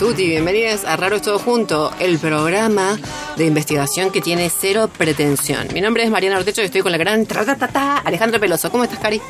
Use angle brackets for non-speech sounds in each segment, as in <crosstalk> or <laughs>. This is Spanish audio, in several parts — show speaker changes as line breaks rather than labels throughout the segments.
Tardecitas Pertuti. Bienvenidas a Raro es Todo Junto, el programa de investigación que tiene cero pretensión. Mi nombre es Mariana Ortecho y estoy con la gran tra, ta, ta, ta, Alejandra Peloso. ¿Cómo estás, Cari?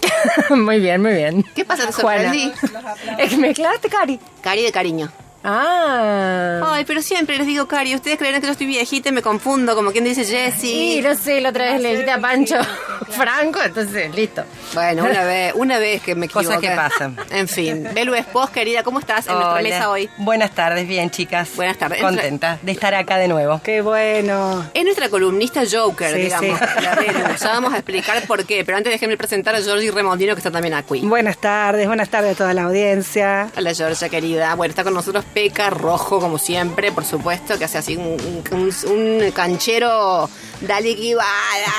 <laughs>
muy bien, muy bien.
¿Qué pasa? ¿Te
Juana.
sorprendí? <laughs>
Es que me aclaraste, Cari.
Cari de cariño.
Ah.
Ay, pero siempre les digo Cari. Ustedes creen que yo estoy viejita y me confundo, como quien dice
Sí,
Jessie.
no sé, la otra vez le dijiste a Pancho <laughs> Franco, entonces, listo.
Bueno, una vez, una vez que me equivoqué.
Cosas que pasan.
En fin. Belu Espos, querida, ¿cómo estás en nuestra
Hola.
mesa hoy?
Buenas tardes, bien chicas.
Buenas tardes.
Contenta de estar acá de nuevo.
Qué bueno.
Es nuestra columnista Joker,
Sí,
digamos,
sí.
la Belu. Ya vamos a explicar por qué, pero antes déjenme presentar a Jordi Remondino, que está también aquí.
Buenas tardes, buenas tardes a toda la audiencia.
Hola Georgia, querida. Bueno, está con nosotros Peca Rojo, como siempre, por supuesto, que hace así un, un- un canchero. Dale que va,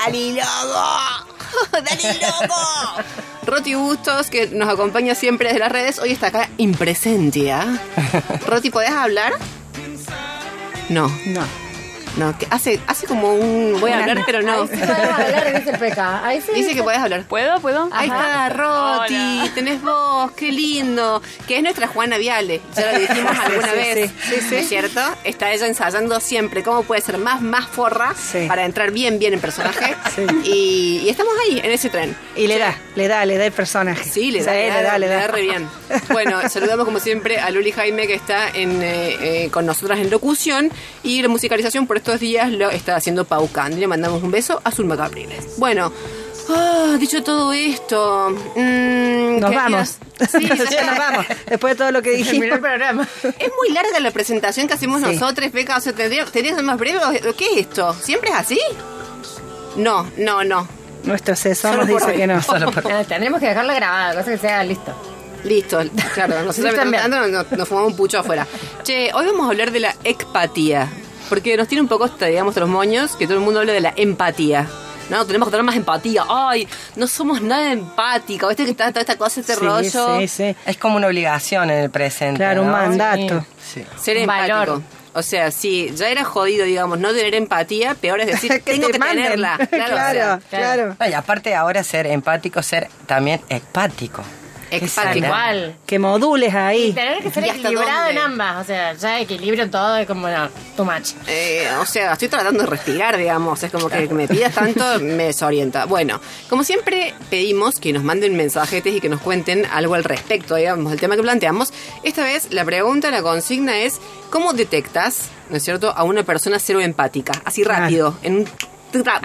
dale loco. <laughs> Dale loco. <laughs> Roti Bustos, que nos acompaña siempre desde las redes, hoy está acá impresentia. <laughs> Roti, ¿podés hablar? No,
No.
No, que hace, hace como un... Voy a hablar, pero no.
Ahí sí podemos hablar, dice el PK. Ahí sí.
Dice que podés hablar.
¿Puedo? ¿Puedo?
Ahí está, Roti, tenés vos, qué lindo. Que es nuestra Juana Viale, ya lo dijimos <laughs> alguna
sí,
vez.
sí, sí, sí.
¿Es cierto? Está ella ensayando siempre cómo puede ser más, más forra
Sí.
para entrar bien, bien en personaje. <laughs>
Sí.
Y, y estamos ahí, en ese tren.
Y le da, le da, le da el personaje.
Sí, le da, le da, le da re bien. Bueno, <laughs> saludamos como siempre a Luli Jaime que está en, eh, eh, con nosotras en locución y la musicalización por estos días lo está haciendo Pau Candy. Le mandamos un beso a Zulma Capriles. Bueno, ah, dicho todo esto, mm,
Nos vamos.
Sí, <laughs>
nos vamos. Después de todo lo que dijimos.
el programa. <laughs>
Es muy larga la presentación que hacemos
Sí.
nosotros, Beca. O sea, ¿tendría, ¿tendría más breve? ¿Qué es esto? ¿Siempre es así? No, no, no.
Nuestro asesor
Solo
nos
por
dice
hoy.
que no. <laughs>
Eh, Tendremos que dejarla grabada, cosa que sea listo.
Listo, claro, nosotros nos, nos fumamos un pucho afuera. Che, hoy vamos a hablar de la expatía, porque nos tiene un poco, hasta, digamos, los moños, que todo el mundo habla de la empatía. No, tenemos que tener más empatía. Ay, no somos nada empáticos. ¿Viste que está toda esta cosa, este
Sí,
rollo?
sí, sí.
Es como una obligación en el presente.
Claro, un mandato.
Sí.
Ser
Un
empático.
valor.
O sea, si ya era jodido, digamos, no tener empatía, peor es decir, <laughs>
Que
tengo
te
que
manden.
tenerla. <laughs> Claro, o sea,
claro, claro.
No, y aparte ahora ser empático, ser también empático.
Expático.
Igual.
Que modules ahí.
Y tener que ser
¿Y hasta
equilibrado
dónde?
en ambas. O sea, ya equilibrio en todo es como, no, too much.
Eh, o sea, estoy tratando de respirar, digamos. Es como que, que me pidas tanto, <laughs> me desorienta. Bueno, como siempre pedimos que nos manden mensajetes y que nos cuenten algo al respecto, digamos, del tema que planteamos. Esta vez la pregunta, la consigna es, ¿cómo detectas, no es cierto, a una persona cero empática? Así rápido, en un...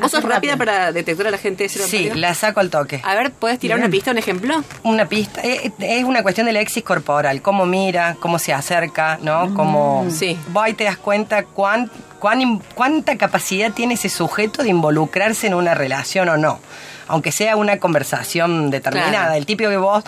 ¿Vos sos rápida
rápido.
para detectar a la gente
Sí, la saco al toque.
A ver, ¿puedes tirar una pista, un ejemplo?
Una pista. eh, Es una cuestión del éxito corporal. Cómo mira, cómo se acerca, ¿no? Cómo.
Sí.
Vos ahí te das cuenta cuán, cuán cuánta capacidad tiene ese sujeto de involucrarse en una relación o no. Aunque sea una conversación determinada.
Claro.
El típico que vos.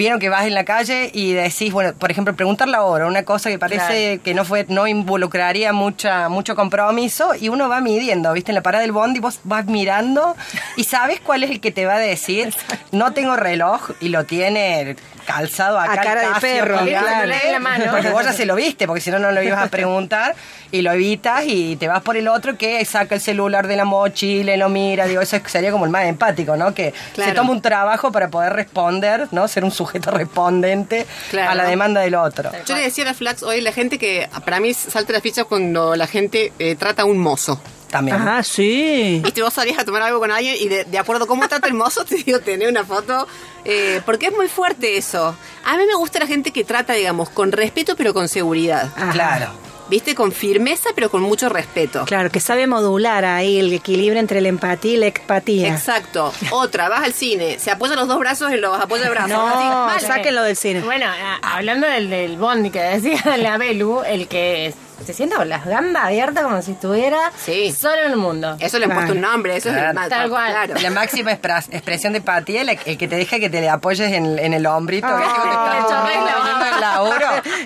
Vieron que vas en la calle y decís, bueno, por ejemplo, preguntar la hora, una cosa que parece que no fue, no involucraría mucha, mucho compromiso, y uno va midiendo, viste, en la parada del bondi vos vas mirando y sabes cuál es el que te va a decir, no tengo reloj y lo tiene calzado acá
A cara de perro,
claro. En la mano.
porque vos ya se lo viste, porque si no, no lo ibas a preguntar y lo evitas y te vas por el otro que saca el celular de la mochila y lo mira. Digo, eso sería como el más empático, ¿no? Que
Claro.
se toma un trabajo para poder responder, ¿no? Ser un sujeto respondente
Claro.
a la demanda del otro.
Yo le decía a la Flax hoy la gente que para mí salta la ficha cuando la gente eh, trata a un mozo.
También.
Ah, sí.
Viste, vos salías a tomar algo con alguien y de, de acuerdo a cómo trata el mozo, <laughs> te digo, tener una foto. eh, porque es muy fuerte eso. A mí me gusta la gente que trata, digamos, con respeto pero con seguridad.
Ajá.
Claro.
Viste, con firmeza pero con mucho respeto.
Claro, que sabe modular ahí el equilibrio entre la empatía y la expatía.
Exacto. Otra, vas al cine, se apoya los dos brazos en los apoya de brazos.
No, sáquenlo del cine.
Bueno, a- hablando del, del bondi que decía <laughs> la Belu, el que se sienta con las gambas abiertas como si estuviera
Sí.
solo en el mundo.
Eso le han puesto un nombre, eso es el
Tal cual.
Claro.
La máxima expresión de empatía, la- el que te deja que te le apoyes en, en el hombrito.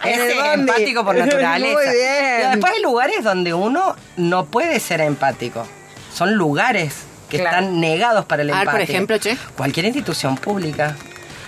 Ese <laughs>
bondi.
empático por naturaleza.
Muy bien.
Y después hay lugares donde uno no puede ser empático. Son lugares que
Claro.
están negados para el empate.
por ejemplo, che.
Cualquier institución pública.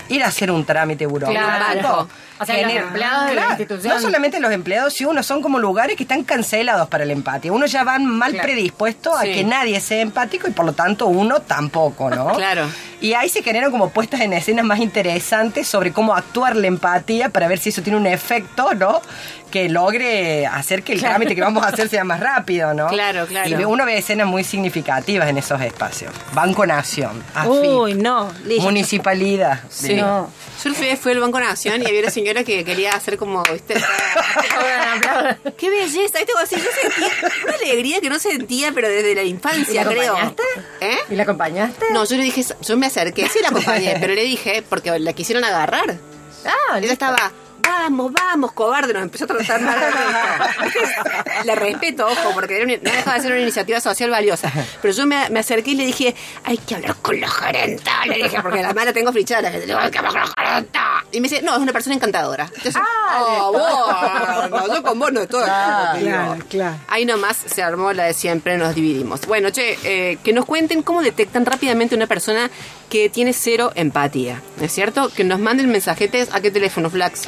Ir a hacer un trámite burocrático.
Claro.
O sea, los empleados de la institución.
No solamente los empleados, si uno son como lugares que están cancelados para el empate. Uno ya van mal
Claro.
predispuesto a
Sí.
que nadie sea empático y por lo tanto uno tampoco, ¿no? <laughs>
Claro.
Y ahí se generan como puestas en escenas más interesantes sobre cómo actuar la empatía para ver si eso tiene un efecto, ¿no? Que logre hacer que el trámite que vamos a hacer sea más rápido, ¿no?
Claro, claro.
Y uno ve escenas muy significativas en esos espacios. Banco Nación, AFIP,
Uy, no. listo.
Municipalidad.
Sí.
No.
Yo fui, fui al Banco Nación y había una señora que quería hacer como, ¿viste? <laughs> ¡Qué belleza! ¿Viste? Como así, yo sentía una alegría que no sentía, pero desde la infancia,
¿Y la
creo.
acompañaste?
¿Eh?
¿Y la acompañaste?
No, yo le dije, yo me acerqué, sí la acompañé, <laughs> pero le dije, porque la quisieron agarrar.
Ah,
Ella estaba, vamos, vamos, cobarde, nos empezó a tratar mal. Le respeto, ojo, porque una- no dejaba de ser una iniciativa social valiosa. Pero yo me, me acerqué y le dije, hay que hablar con la gerenta. Le dije, porque la mala tengo flichada. Le digo, hay que hablar con la gerenta. Y me dice, no, es una persona encantadora. Entonces, oh, vos, no, yo con vos no estoy. digo.
Claro, claro.
Ahí nomás se armó la de siempre, nos dividimos. Bueno, che, eh, que nos cuenten cómo detectan rápidamente una persona que tiene cero empatía. ¿No es cierto? Que nos manden mensajetes a qué teléfono, Flax.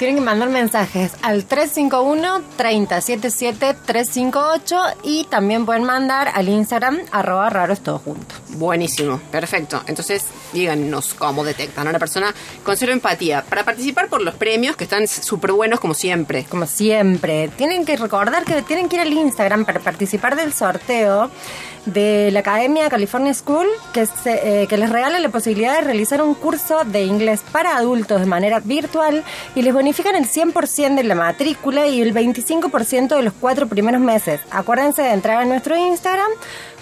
Tienen que mandar mensajes al 351-3077-358 y también pueden mandar al Instagram arroba raros todo junto.
Buenísimo, perfecto. Entonces, díganos cómo detectan a una persona con cero empatía. Para participar por los premios, que están súper buenos como siempre.
Como siempre, tienen que recordar que tienen que ir al Instagram para participar del sorteo de la Academia California School que, se- eh, que les regala la posibilidad de realizar un curso de inglés para adultos de manera virtual y les bonifican el 100% de la matrícula y el 25% de los cuatro primeros meses. Acuérdense de entrar a nuestro Instagram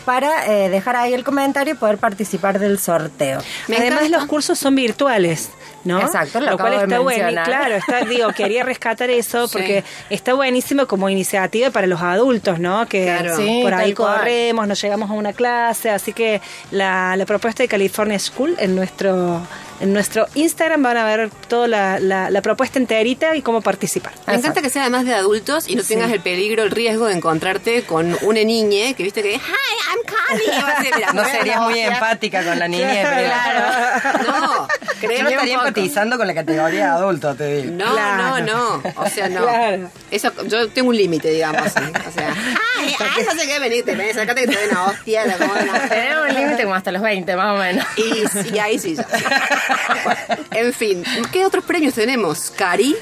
para eh, dejar ahí el comentario y poder participar del sorteo.
Me
Además,
encanta.
los cursos son virtuales, ¿no?
Exacto, lo
cual
acabo de
está bueno. Claro, está, <laughs> digo, quería rescatar eso
Sí.
porque está buenísimo como iniciativa para los adultos, ¿no? Que
Claro.
Sí,
por ahí
cual.
corremos, nos llegamos a una clase, así que la, la propuesta de California School en nuestro en nuestro Instagram van a ver toda la, la- la propuesta enterita y cómo participar.
Me encanta que sea además de adultos y no tengas el peligro, el riesgo de encontrarte con una niñe que viste que, hi, I'm Connie. Y vas a decir, mira,
No serías muy empática con la niñez, pero
No, <laughs>
yo no
un
estaría empatizando con la categoría de adulto, te digo.
No,
Claro.
no, no. O sea, no.
Claro.
Eso, yo tengo un límite, digamos. ¿sí? O sea, ay, ay, no sé qué, ven, sacate que te doy una hostia. <laughs>
Tenemos un límite como hasta los 20, más o menos.
Y, y ahí sí, ya. <laughs> En fin, ¿qué otros premios tenemos? Cari.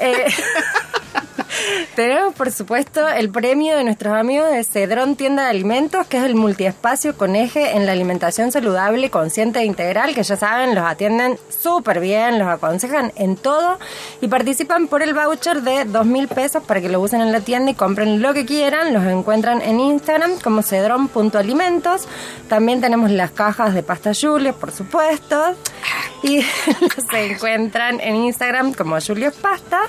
Eh, tenemos, por supuesto, el premio de nuestros amigos de Cedrón Tienda de Alimentos, que es el multiespacio con eje en la alimentación saludable, consciente e integral, que ya saben, los atienden súper bien, los aconsejan en todo y participan por el voucher de dos mil pesos para que lo usen en la tienda y compren lo que quieran. Los encuentran en Instagram como cedrón.alimentos. También tenemos las cajas de pasta Julia, por supuesto. Y <laughs> se encuentran en Instagram como Julius Pasta.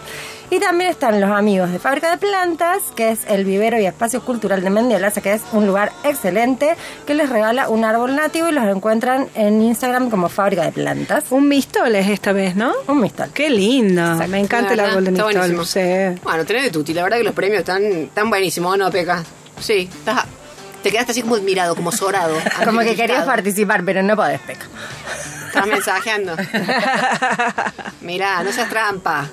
Y también están los amigos de Fábrica de Plantas, que es el vivero y espacio cultural de Mendiolaza, que es un lugar excelente, que les regala un árbol nativo y los encuentran en Instagram como Fábrica de Plantas.
Un mistol es esta vez, ¿no?
Un mistol.
Qué lindo. Me encanta el árbol de
está
mistol.
buenísimo.
Sí.
Bueno, tenés de tuti. La verdad que los premios están tan buenísimos, ¿no, Peca? Sí, estás- te quedaste así como admirado, como zorado. <laughs>
Como que querías participar, pero no podés, Peca.
Estás mensajeando. <laughs> Mirá, no seas trampa.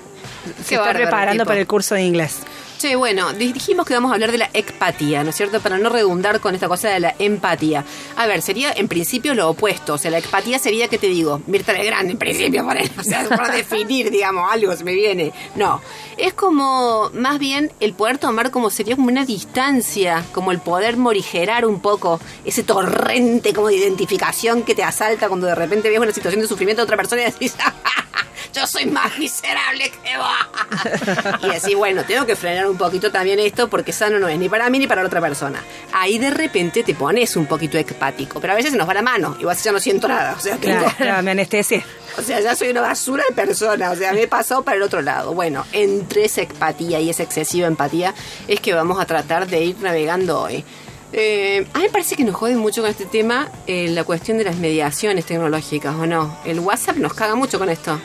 Se está preparando para el curso de inglés.
Che, bueno, di- dijimos que vamos a hablar de la empatía, ¿no es cierto? Para no redundar con esta cosa de la empatía. A ver, sería en principio lo opuesto. O sea, la empatía sería, ¿qué te digo? Mirta Legrand, en principio, <laughs> para, definir, digamos, algo se me viene. No. Es como, más bien, el poder tomar como sería como una distancia, como el poder morigerar un poco ese torrente como de identificación que te asalta cuando de repente ves una situación de sufrimiento de otra persona y decís, <laughs> yo soy más miserable que vos. <laughs> y así, bueno, tengo que frenar un poquito también esto porque sano no es ni para mí ni para la otra persona. Ahí de repente te pones un poquito empático, pero a veces se nos va la mano y vos ya no siento nada. O sea, tengo-
Claro, claro, me anestesié.
o sea, ya soy una basura de persona. O sea, me he pasado para el otro lado. Bueno, entre esa empatía y esa excesiva empatía es que vamos a tratar de ir navegando hoy. Eh, a mí me parece que nos jode mucho con este tema eh, la cuestión de las mediaciones tecnológicas, ¿o no? El WhatsApp nos caga mucho con esto.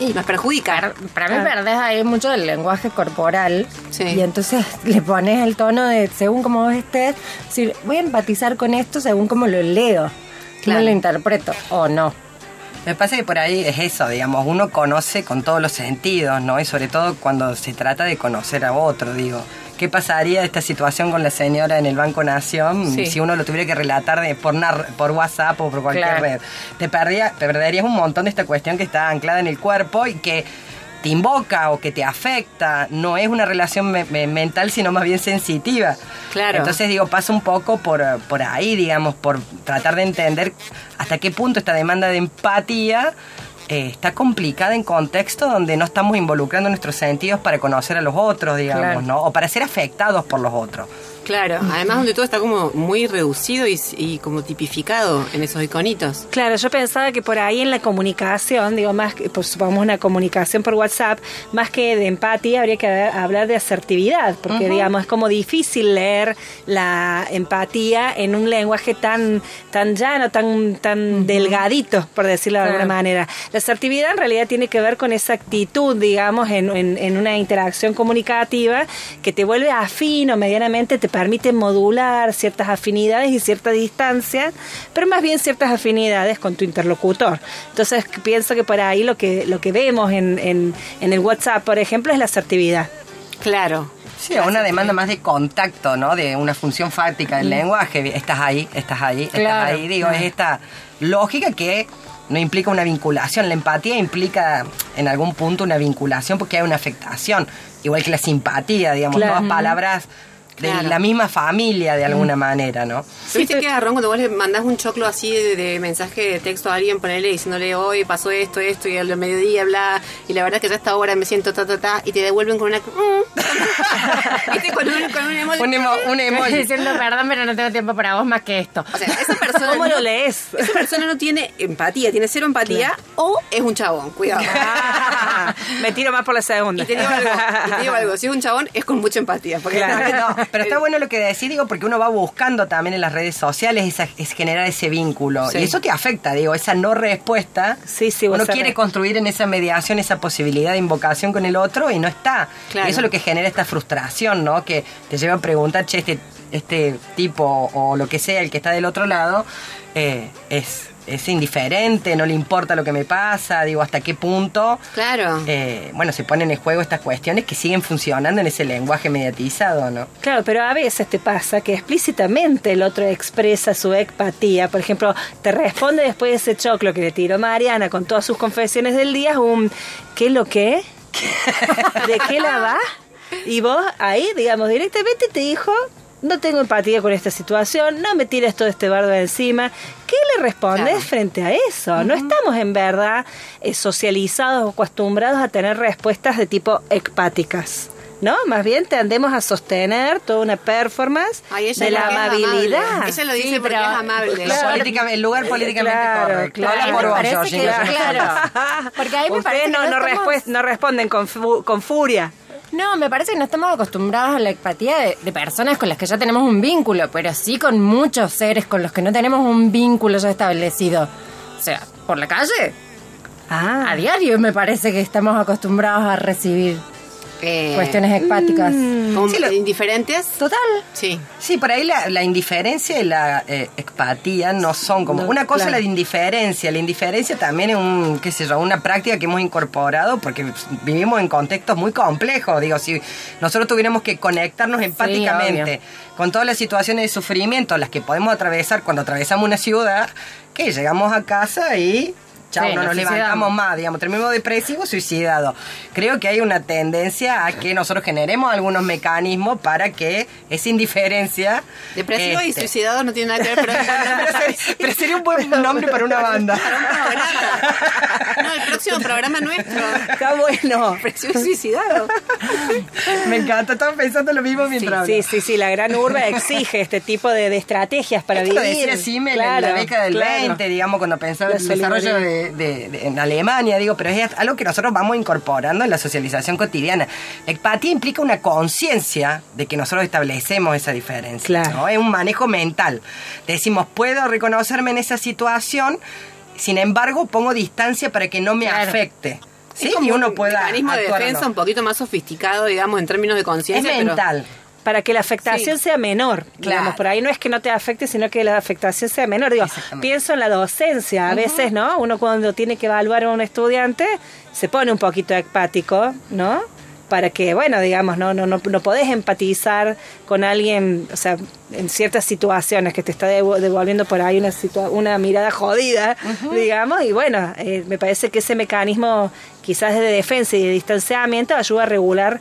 Y nos perjudica.
Para mí perdés ahí mucho del lenguaje corporal
Sí.
y entonces le pones el tono de según como vos estés, decir, voy a empatizar con esto según como lo leo,
Claro.
no lo interpreto o no.
Me parece que por ahí es eso, digamos, uno conoce con todos los sentidos, ¿no? Y sobre todo cuando se trata de conocer a otro, digo. ¿Qué pasaría esta situación con la señora en el Banco Nación
Sí.
si uno lo tuviera que relatar de, por, nar- por WhatsApp o por cualquier
Claro.
red? Te, perdía- te perderías un montón de esta cuestión que está anclada en el cuerpo y que te invoca o que te afecta. No es una relación me- me- mental, sino más bien sensitiva.
Claro.
Entonces, digo, pasa un poco por, por ahí, digamos, por tratar de entender hasta qué punto esta demanda de empatía eh, está complicada en contexto donde no estamos involucrando nuestros sentidos para conocer a los otros, digamos,
Claro.
¿no? O para ser afectados por los otros.
Claro, además donde todo está como muy reducido y, y como tipificado en esos iconitos.
Claro, yo pensaba que por ahí en la comunicación, digo, más que, pues, supongamos una comunicación por WhatsApp, más que de empatía, habría que hablar de asertividad, porque, digamos, es como difícil leer la empatía en un lenguaje tan, tan llano, tan, tan delgadito, por decirlo de alguna manera. La asertividad en realidad tiene que ver con esa actitud, digamos, en, en- en una interacción comunicativa que te vuelve afín o medianamente te permite modular ciertas afinidades y cierta distancia, pero más bien ciertas afinidades con tu interlocutor. Entonces pienso que por ahí lo que, lo que vemos en, en, en el WhatsApp, por ejemplo, es la asertividad.
Claro.
Sí, una demanda más de contacto, ¿no? De una función fáctica del lenguaje. Estás ahí, estás ahí, estás
Claro.
ahí. Digo, es esta lógica que no implica una vinculación. La empatía implica en algún punto una vinculación porque hay una afectación. Igual que la simpatía, digamos,
Claro.
todas palabras de la misma familia de alguna manera, ¿no?
¿Pero ¿Viste que agarrón cuando vos le mandás un choclo así de, de mensaje de texto a alguien, ponerle diciéndole hoy pasó esto, esto y al mediodía, bla, y la verdad es que ya a esta hora me siento ta, ta, ta, y te devuelven con una. mm. <laughs> ¿Viste? Con un, con un emoji.
Un, emo- un <laughs> emoji.
Diciendo perdón, pero no tengo tiempo para vos más que esto.
O sea, esa persona.
¿Cómo
no-
lo lees?
Esa persona no tiene empatía, tiene cero empatía o es un chabón, cuidado.
Ah, <laughs> me tiro más por la segunda.
Y te digo algo, y te digo algo, si es un chabón es con mucha empatía. Porque
Claro, no, pero está bueno lo que decís, digo, porque uno va buscando también en las redes sociales esa- es generar ese vínculo.
Sí.
Y eso te afecta, digo, esa no respuesta.
Sí, sí,
Uno quiere construir en esa mediación esa posibilidad de invocación con el otro y no está.
Claro.
Y eso es lo que genera esta frustración, ¿no? Que te lleva a preguntar, che, este, este tipo o lo que sea, el que está del otro lado, eh, es, es indiferente, no le importa lo que me pasa, digo, hasta qué punto.
Claro.
eh, bueno, se ponen en juego estas cuestiones que siguen funcionando en ese lenguaje mediatizado, ¿no?
Claro, pero a veces te pasa que explícitamente el otro expresa su empatía. Por ejemplo, te responde después de ese choclo que le tiró Mariana con todas sus confesiones del día, un ¿qué es lo que? <laughs> ¿De qué la va? Y vos ahí, digamos, directamente te dijo, no tengo empatía con esta situación, no me tires todo este bardo de encima. ¿Qué le respondes
Claro.
frente a eso? No estamos en verdad eh, socializados o acostumbrados a tener respuestas de tipo ecpáticas. ¿no? Más bien tendemos a sostener toda una performance
Ay,
de la
es
amabilidad.
amable. Ella lo dice
Sí,
porque es amable.
Lo
Claro.
política- el lugar políticamente
Claro,
correcto.
claro.
Por
Me
vos,
parece
Georgina.
que- claro. Porque ahí me
Ustedes
parece que
no,
no
no,
estamos-
no responden con, fu- con furia.
No, me parece que no estamos acostumbrados a la empatía de, de personas con las que ya tenemos un vínculo, pero sí con muchos seres con los que no tenemos un vínculo ya establecido. O sea, por la calle,
Ah,
a diario me parece que estamos acostumbrados a recibir
Eh,
cuestiones
Sí, lo-
indiferentes.
Total.
Sí.
Sí, por ahí la, la indiferencia y la eh, empatía no son como...
No,
una cosa
claro.
es la indiferencia. La indiferencia también es un, qué sé yo, una práctica que hemos incorporado porque vivimos en contextos muy complejos. Digo, si nosotros tuviéramos que conectarnos empáticamente con todas las situaciones de sufrimiento, las que podemos atravesar cuando atravesamos una ciudad, que llegamos a casa y... Chao,
Sí,
no
nos
levantamos más, digamos, terminamos depresivos, suicidados. Creo que hay una tendencia a que nosotros generemos algunos mecanismos para que esa indiferencia...
Depresivo y
este,
suicidado no tiene nada que ver, pero <laughs>
pero, sería, pero sería un buen nombre para una banda.
para un programa. No, el próximo programa nuestro.
está bueno.
Depresivo y suicidado.
Me encanta, estaba pensando lo mismo mientras
Sí, sí, sí, la gran urba exige este tipo de, de estrategias para
Esto lo
vivir.
decía Simmel en
Claro,
la década del
claro.
20, digamos, cuando pensaba el desarrollo
solidaridad.
De, de- de- en Alemania, digo, pero es algo que nosotros vamos incorporando en la socialización cotidiana. La empatía implica una conciencia de que nosotros establecemos esa diferencia.
Claro.
¿no? Es un manejo mental. Decimos, puedo reconocerme en esa situación, sin embargo, pongo distancia para que no me
Claro.
afecte. ¿sí?
Es como
y uno
un
pueda
mecanismo de defensa
no.
un poquito más sofisticado, digamos, en términos de
Es
conciencia. pero-
mental.
Para que la afectación
Sí.
sea menor,
Claro.
digamos, por ahí no es que no te afecte, sino que la afectación sea menor. Digo, pienso en la docencia, a veces, ¿no? Uno cuando tiene que evaluar a un estudiante se pone un poquito empático, ¿no? Para que, bueno, digamos, no, no, no, no podés empatizar con alguien, o sea, en ciertas situaciones que te está devo- devolviendo por ahí una, una mirada jodida, digamos, y bueno, eh, me parece que ese mecanismo quizás de defensa y de distanciamiento ayuda a regular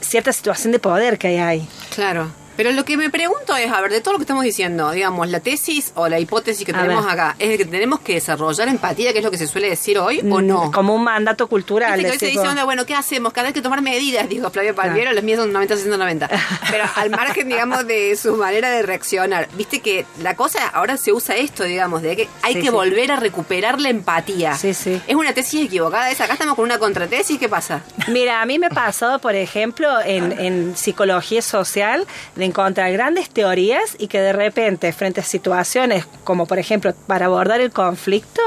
cierta situación de poder que hay ahí.
Claro. Pero lo que me pregunto es, a ver, de todo lo que estamos diciendo, digamos, la tesis o la hipótesis que
A
tenemos
ver.
acá, ¿es de que tenemos que desarrollar empatía, que es lo que se suele decir hoy, o no?
Mm, Como un mandato cultural.
Que hoy se dice, onda, bueno, ¿qué hacemos? Cada vez que tomar medidas, dijo Flavio Palmiero, las mías son 90, 60, 90. Pero al margen, digamos, de su manera de reaccionar, viste que la cosa, ahora se usa esto, digamos, de que hay
Sí,
que
sí.
volver a recuperar la empatía.
Sí, sí.
Es una tesis equivocada esa. Acá estamos con una contratesis, ¿qué pasa?
Mira, a mí me ha pasado, por ejemplo, en, en psicología social, de encontrar grandes teorías y que de repente, frente a situaciones como, por ejemplo, para abordar el conflicto,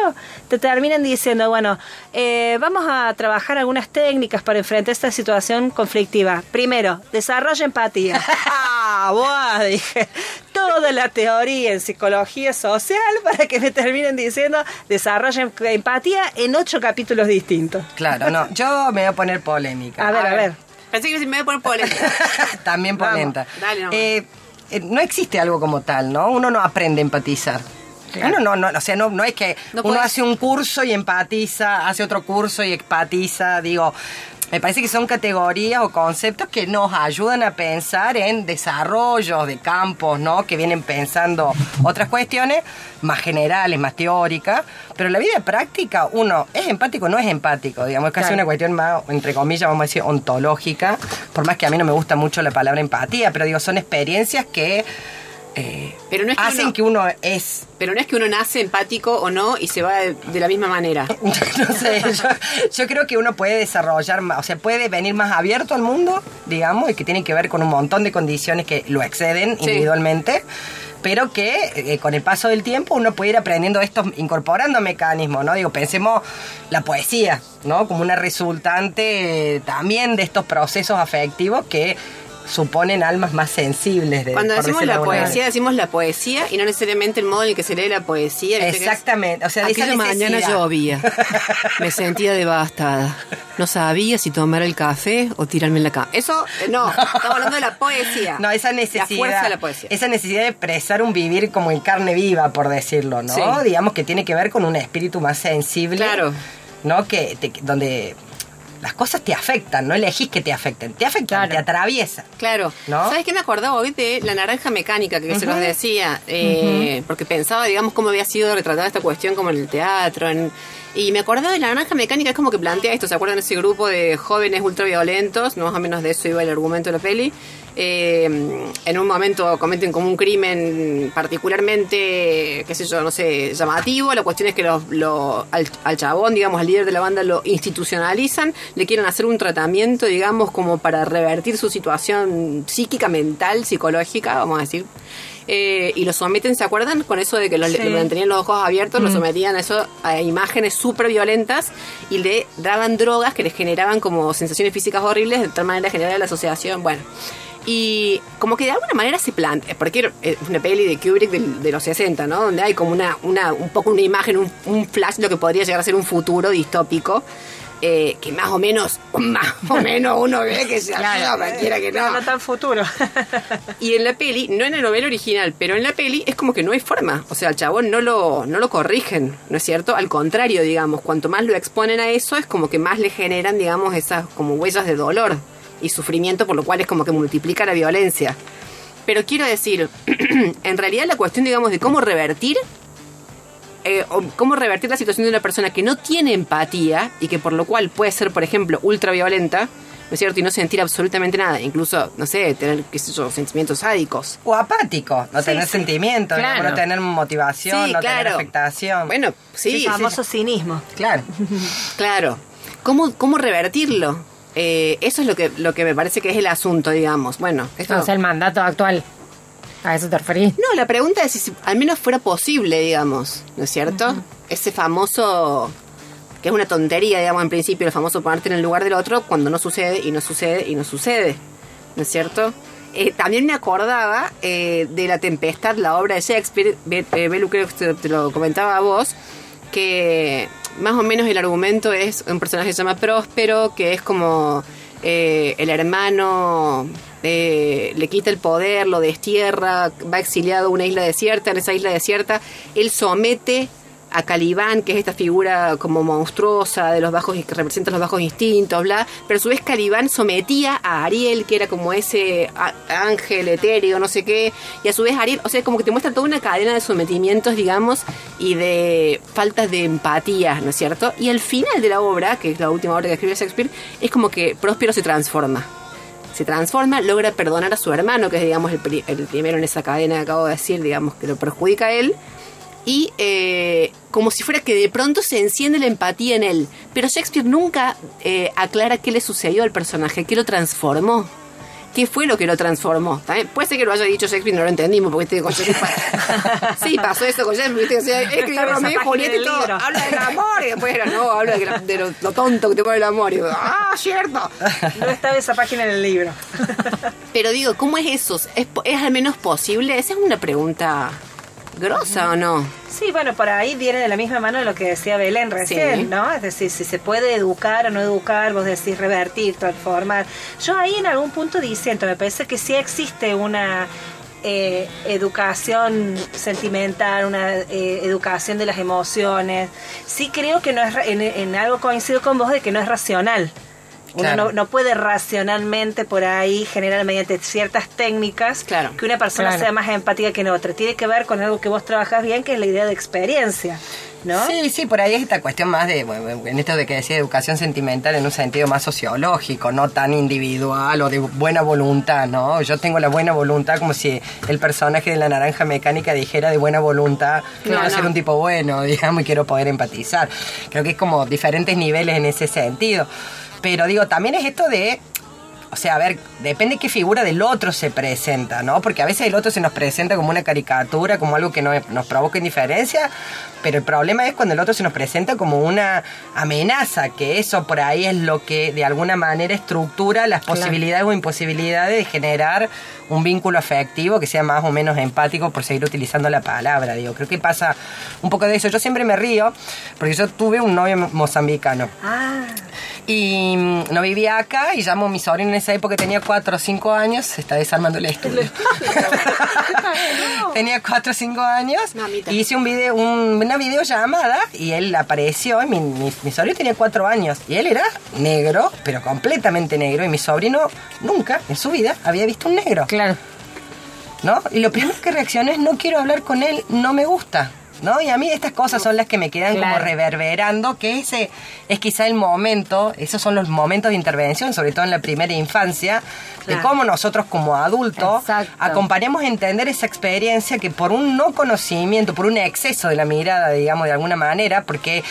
te terminan diciendo, bueno, eh, vamos a trabajar algunas técnicas para enfrentar esta situación conflictiva. Primero, desarrolla empatía. <laughs> ¡Ah! buah, dije, toda la teoría en psicología social para que me terminen diciendo, desarrolla empatía en ocho capítulos distintos.
Claro, no. Yo me voy a poner polémica.
A ver, a ver.
Pensé que me iba a poner polémica. <laughs>
También
Vamos,
polenta.
dale nomás.
Eh, eh, no existe algo como tal, ¿no? Uno no aprende a empatizar. Uno no, no, o sea, no, no es que
No
uno
podés-
hace un curso y empatiza, hace otro curso y empatiza, digo, me parece que son categorías o conceptos que nos ayudan a pensar en desarrollos de campos, ¿no? Que vienen pensando otras cuestiones más generales, más teóricas, pero en la vida práctica uno es empático o no es empático, digamos, es casi
Claro.
una cuestión más, entre comillas, vamos a decir, ontológica, por más que a mí no me gusta mucho la palabra empatía, pero digo, son experiencias que eh,
Pero no es que
hacen
uno-
que uno es
Pero no es que uno nace empático o no y se va de, de la misma manera. <laughs>
no sé, yo, yo creo que uno puede desarrollar más, o sea, puede venir más abierto al mundo, digamos, y que tiene que ver con un montón de condiciones que lo exceden
Sí.
individualmente, pero que eh, con el paso del tiempo uno puede ir aprendiendo esto, incorporando mecanismos, ¿no? Digo, pensemos la poesía, ¿no? Como una resultante eh, también de estos procesos afectivos que suponen almas más sensibles. De,
Cuando decimos la poesía, decimos la poesía y no necesariamente el modo en el que se lee la poesía. ¿viste que es?
Exactamente, o sea,
Aquella mañana llovía. <laughs> Me sentía devastada. No sabía si tomar el café o tirarme en la cama. Eso, eh, no, <laughs> estamos hablando de la poesía.
No, esa necesidad.
La fuerza de la poesía.
Esa necesidad de expresar un vivir como en carne viva, por decirlo, ¿no?
Sí.
Digamos que tiene que ver con un espíritu más sensible.
Claro.
¿No? Que, te- donde las cosas te afectan, no elegís que te afecten, te afectan,
Claro.
te atraviesan.
Claro.
¿No?
¿Sabes qué me acordaba hoy de la naranja mecánica que se los decía? Eh, Porque pensaba, digamos, cómo había sido retratada esta cuestión como en el teatro. en- y me acordaba de la naranja mecánica, es como que plantea esto. ¿Se acuerdan de ese grupo de jóvenes ultraviolentos? Más o menos de eso iba el argumento de la peli. Eh, en un momento cometen como un crimen particularmente, qué sé yo, no sé, llamativo. La cuestión es que lo, lo- al, al chabón, digamos, al líder de la banda lo institucionalizan, le quieren hacer un tratamiento, digamos, como para revertir su situación psíquica, mental, psicológica, vamos a decir. Eh, y lo someten, ¿se acuerdan? Con eso de que los,
Sí.
mantenían los ojos abiertos, lo sometían a eso, a imágenes súper violentas y le daban drogas que les generaban como sensaciones físicas horribles, de tal manera generar la asociación. Bueno, y como que de alguna manera se plantea, porque es una peli de Kubrick de, los 60, ¿no? Donde hay como una, una un poco una imagen, un, un flash, lo que podría llegar a ser un futuro distópico. eh, que más o menos, <laughs> más o menos uno ve que se asoma, quiera que no.
No tan futuro.
Y en la peli, no en la novela original, pero en la peli es como que no hay forma. O sea, al chabón no lo, no lo corrigen, ¿no es cierto? Al contrario, digamos, cuanto más lo exponen a eso, es como que más le generan, digamos, esas como huellas de dolor y sufrimiento, por lo cual es como que multiplica la violencia. Pero quiero decir, <clears throat> en realidad la cuestión, digamos, de cómo revertir eh, o cómo revertir la situación de una persona que no tiene empatía y que por lo cual puede ser, por ejemplo, ultraviolenta, ¿no es cierto? Y no sentir absolutamente nada, incluso, no sé, tener, qué sé yo, sentimientos sádicos.
O apático, no
Sí,
tener
sí.
sentimiento,
Claro.
no tener motivación,
Sí,
no
claro.
tener afectación.
Bueno, sí,
el famoso cinismo.
Claro. <laughs>
claro. ¿Cómo, cómo revertirlo? Eh, eso es lo que, lo que me parece que es el asunto, digamos. Bueno, esto...
O sea, el mandato actual. ¿A eso te referís?
No, la pregunta es si, al menos fuera posible, digamos, ¿no es cierto? Ese famoso, que es una tontería, digamos, en principio, el famoso ponerte en el lugar del otro cuando no sucede y no sucede y no sucede, ¿no es cierto? Eh, también me acordaba eh, de La Tempestad, la obra de Shakespeare, Be- Belu creo que te, te lo comentaba a vos, que más o menos el argumento es un personaje que se llama Próspero, que es como eh, el hermano eh, le quita el poder, lo destierra, va exiliado a una isla desierta, en esa isla desierta él somete a Calibán, que es esta figura como monstruosa de los bajos que representa los bajos instintos, bla, pero a su vez Calibán sometía a Ariel, que era como ese ángel etéreo, no sé qué, y a su vez Ariel, o sea, como que te muestra toda una cadena de sometimientos, digamos, y de faltas de empatía, ¿no es cierto? Y al final de la obra, que es la última obra que escribe Shakespeare, es como que Próspero se transforma se transforma, logra perdonar a su hermano, que es, digamos, el, pri- el primero en esa cadena que acabo de decir, digamos, que lo perjudica a él. Y eh, como si fuera que de pronto se enciende la empatía en él. Pero Shakespeare nunca eh, aclara qué le sucedió al personaje, qué lo transformó. ¿Qué fue lo que lo transformó? También puede ser que lo haya dicho Shakespeare, no lo entendimos, porque este con Shakespeare. <laughs> sí, pasó eso con Shakespeare. O sea, escribió Romeo y Julieta y todo.
libro.
Habla del amor y después era, no, habla de, lo, lo tonto que te pone el amor. Y ah, cierto.
No estaba esa página en el libro.
Pero digo, ¿cómo es eso? ¿Es, po- ¿Es al menos posible? Esa es una pregunta grosa o no.
Sí, bueno, por ahí viene de la misma mano de lo que decía Belén recién,
Sí.
¿no? Es decir, si se puede educar o no educar, vos decís revertir, transformar. Yo ahí en algún punto diciendo, me parece que sí existe una eh, educación sentimental, una eh, educación de las emociones. Sí creo que no es, en, en algo coincido con vos de que no es racional. Uno no, no puede racionalmente por ahí generar mediante ciertas técnicas
Claro.
que una persona
Claro.
sea más empática que en otra. Tiene que ver con algo que vos trabajas bien, que es la idea de experiencia, ¿no?
Sí, sí, por ahí es esta cuestión más de, bueno, en esto de que decía educación sentimental en un sentido más sociológico, no tan individual o de buena voluntad, ¿no? Yo tengo la buena voluntad como si el personaje de la naranja mecánica dijera de buena voluntad, quiero
No,
ser un tipo bueno, <laughs> digamos, y quiero poder empatizar. Creo que es como diferentes niveles en ese sentido. Pero digo, también es esto de o sea, a ver, depende qué figura del otro se presenta, ¿no? Porque a veces el otro se nos presenta como una caricatura, como algo que no- nos provoca indiferencia, pero el problema es cuando el otro se nos presenta como una amenaza, que eso por ahí es lo que de alguna manera estructura las posibilidades o imposibilidades de generar un vínculo afectivo que sea más o menos empático por seguir utilizando la palabra, digo, creo que pasa un poco de eso. Yo siempre me río porque yo tuve un novio mozambicano
Ah,
y mm, no vivía acá y llamo a mi sobrino en ese esa época tenía 4 o 5 años, se está desarmando el estudio. <laughs> tenía 4 o 5 años
Mamita.
y hice un video, un- una videollamada y él apareció, y mi, mi, mi sobrino tenía 4 años y él era negro, pero completamente negro y mi sobrino nunca en su vida había visto un negro.
Claro.
¿no? Y lo primero que reaccioné es no quiero hablar con él, no me gusta. ¿No? Y a mí estas cosas son las que me quedan como reverberando, que ese es quizá el momento, esos son los momentos de intervención, sobre todo en la primera infancia, de cómo nosotros como adultos
Exacto.
acompañamos a entender esa experiencia que por un no conocimiento, por un exceso de la mirada, digamos, de alguna manera, porque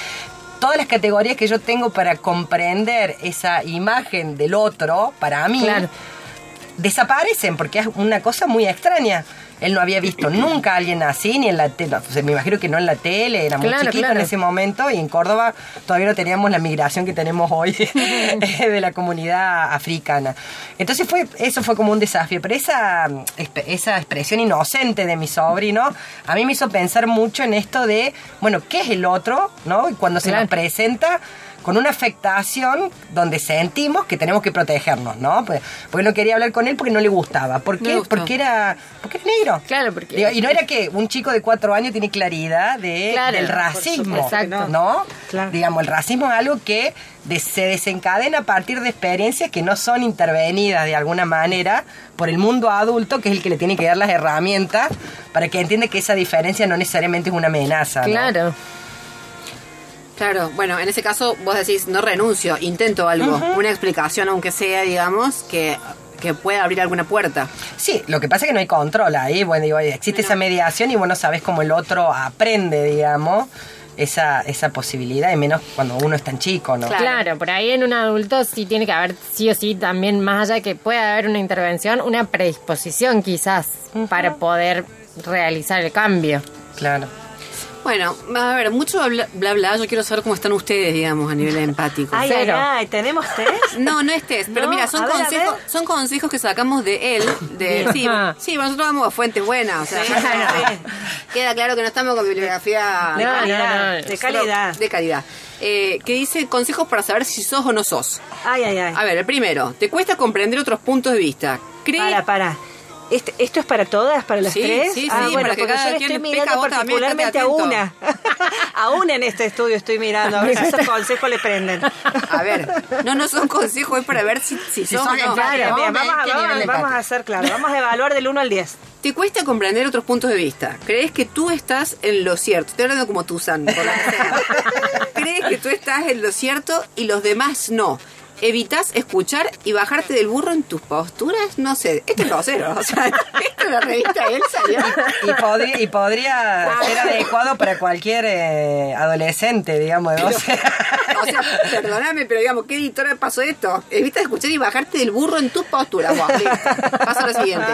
todas las categorías que yo tengo para comprender esa imagen del otro, para mí,
Claro.
desaparecen porque es una cosa muy extraña. Él no había visto nunca a alguien así, ni en la tele. me imagino que no en la tele, era muy chiquito
claro.
en ese momento. Y en Córdoba todavía no teníamos la migración que tenemos hoy <laughs> de la comunidad africana. Entonces fue eso fue como un desafío. Pero esa, espe- esa expresión inocente de mi sobrino a mí me hizo pensar mucho en esto de, bueno, ¿qué es el otro? ¿no? Y cuando se nos presenta con una afectación donde sentimos que tenemos que protegernos, ¿no? Pues, porque no quería hablar con él porque no le gustaba. ¿Por qué? Porque era, porque era negro.
Claro, porque-
Digo, y no era que un chico de cuatro años tiene claridad de,
Claro,
del racismo,
supuesto que no.
Claro.
Digamos, el racismo es algo que de- se desencadena a partir de experiencias que no son intervenidas de alguna manera por el mundo adulto, que es el que le tiene que dar las herramientas para que entienda que esa diferencia no necesariamente es una amenaza. ¿no?
Claro.
Bueno, en ese caso vos decís, no renuncio, intento algo, una explicación, aunque sea, digamos, que, que pueda abrir alguna puerta.
Sí, lo que pasa es que no hay control ahí. Bueno, digo, existe esa mediación y vos no sabés cómo el otro aprende, digamos, esa, esa posibilidad, y menos cuando uno es tan chico, ¿no?
Claro.
Claro. por ahí en un adulto sí tiene que haber, sí o sí, también más allá que pueda haber una intervención, una predisposición quizás para poder realizar el cambio.
Claro.
Bueno, a ver, mucho bla bla, bla, yo quiero saber cómo están ustedes, digamos, a nivel <laughs> empático.
Ay, ay,
Cero.
ay, ¿tenemos test?
No, no es test, pero
No,
mira, son consejos, son consejos que sacamos de él, de sí,
Ajá.
sí, nosotros vamos a fuentes buenas, o sea,
Sí, <laughs>
ya-
sí.
queda claro que no estamos con bibliografía
No, no,
calidad,
no.
de calidad.
de calidad. Eh, que dice consejos para saber si sos o no sos.
Ay, ay, ay.
A ver, el primero, te cuesta comprender otros puntos de vista. Cree
Para, para. Este- ¿Esto es para todas, para las
Sí,
tres?
sí,
ah,
sí,
bueno,
para que
porque
cada
yo le estoy mirando particularmente a una. <laughs> a una en este estudio estoy mirando, a ver si esos consejos le prenden.
A ver, no, no son consejos, es para ver si, si, no.
Bien, bien,
Vamos a
vamos, a, vamos, hacer claro, vamos a evaluar del 1 al 10.
Te cuesta comprender otros puntos de vista. Crees que tú estás en lo cierto. Estoy hablando como tú, San. por que sea. <laughs> Crees que tú estás en lo cierto y los demás no. Evitas escuchar y bajarte del burro en tus posturas. No sé, esto es grosero. O sea, <laughs> esto es la revista él salió.
Y podría, y podría ser adecuado para cualquier eh, adolescente, digamos, 12 <laughs>
O sea, perdóname, pero digamos, ¿qué editora pasó esto? Evita escuchar y bajarte del burro en tus posturas. Listo. Paso a lo siguiente.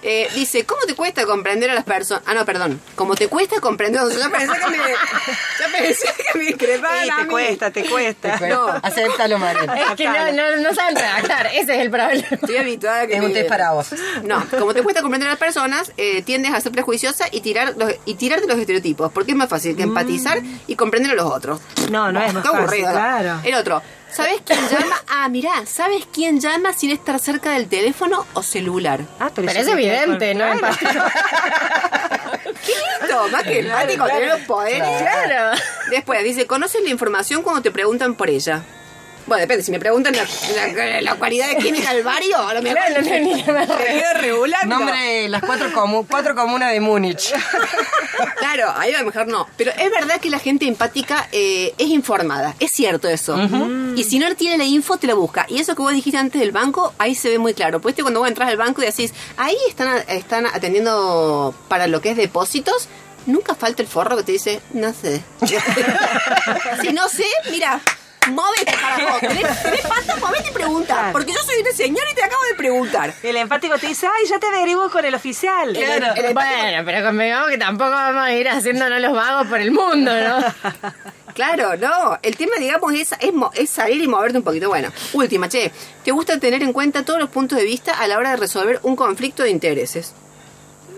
Eh, dice, ¿cómo te cuesta comprender a las personas? Ah, no, perdón. ¿Cómo te cuesta comprender? O sea, yo pensé que me, yo <laughs> pensé que me discrepaban
Sí,
a
te
mí.
cuesta, te cuesta.
No.
Acéptalo, Mariana.
Es que no, no, no saben redactar, ese es el problema.
Estoy habituada a que
Es un
me-
test para vos.
No, como te cuesta comprender a las personas, eh, tiendes a ser prejuiciosa y tirar los, y tirarte los estereotipos, porque es más fácil que empatizar y comprender a los otros.
No, no es más
Qué
fácil,
aburrido.
claro.
El otro, ¿sabes quién llama? Ah, mirá, ¿sabes quién llama sin estar cerca del teléfono o celular?
Ah,
Pero
eso
es evidente, ¿no?
Claro. <laughs>
¿Qué listo? Más que empático,
claro.
tener los poderes.
Claro.
Después, dice, ¿conoces la información cuando te preguntan por ella? Bueno, depende, si me preguntan la, la, la cualidad de quién es Calvario, a lo mejor <laughs>
Claro, que me
me quedo regulando.
Nombre, las cuatro, comu- cuatro comunas de Múnich. <laughs>
Claro, ahí a lo mejor no. Pero es verdad que la gente empática eh, es informada. Es cierto eso. Y si no tiene la info, te la busca. Y eso que vos dijiste antes del banco, ahí se ve muy claro. Pues cuando vos entras al banco y decís, ahí están, están atendiendo para lo que es depósitos. Nunca falta el forro que te dice, no sé. <laughs> si no sé, mira, móvete para vos. Tenés, tenés pata, movete y pregunta.
Claro.
Porque yo soy una señora y te acabo de preguntar.
El empático te dice, ay, ya te derivo con el oficial.
Claro. El- el-
Bueno, pero convengamos que tampoco vamos a ir haciéndonos los vagos por el mundo, ¿no? <laughs>
Claro, no. El tema, digamos, es, es, mo- es salir y moverte un poquito. Bueno, última, che. ¿Te gusta tener en cuenta todos los puntos de vista a la hora de resolver un conflicto de intereses?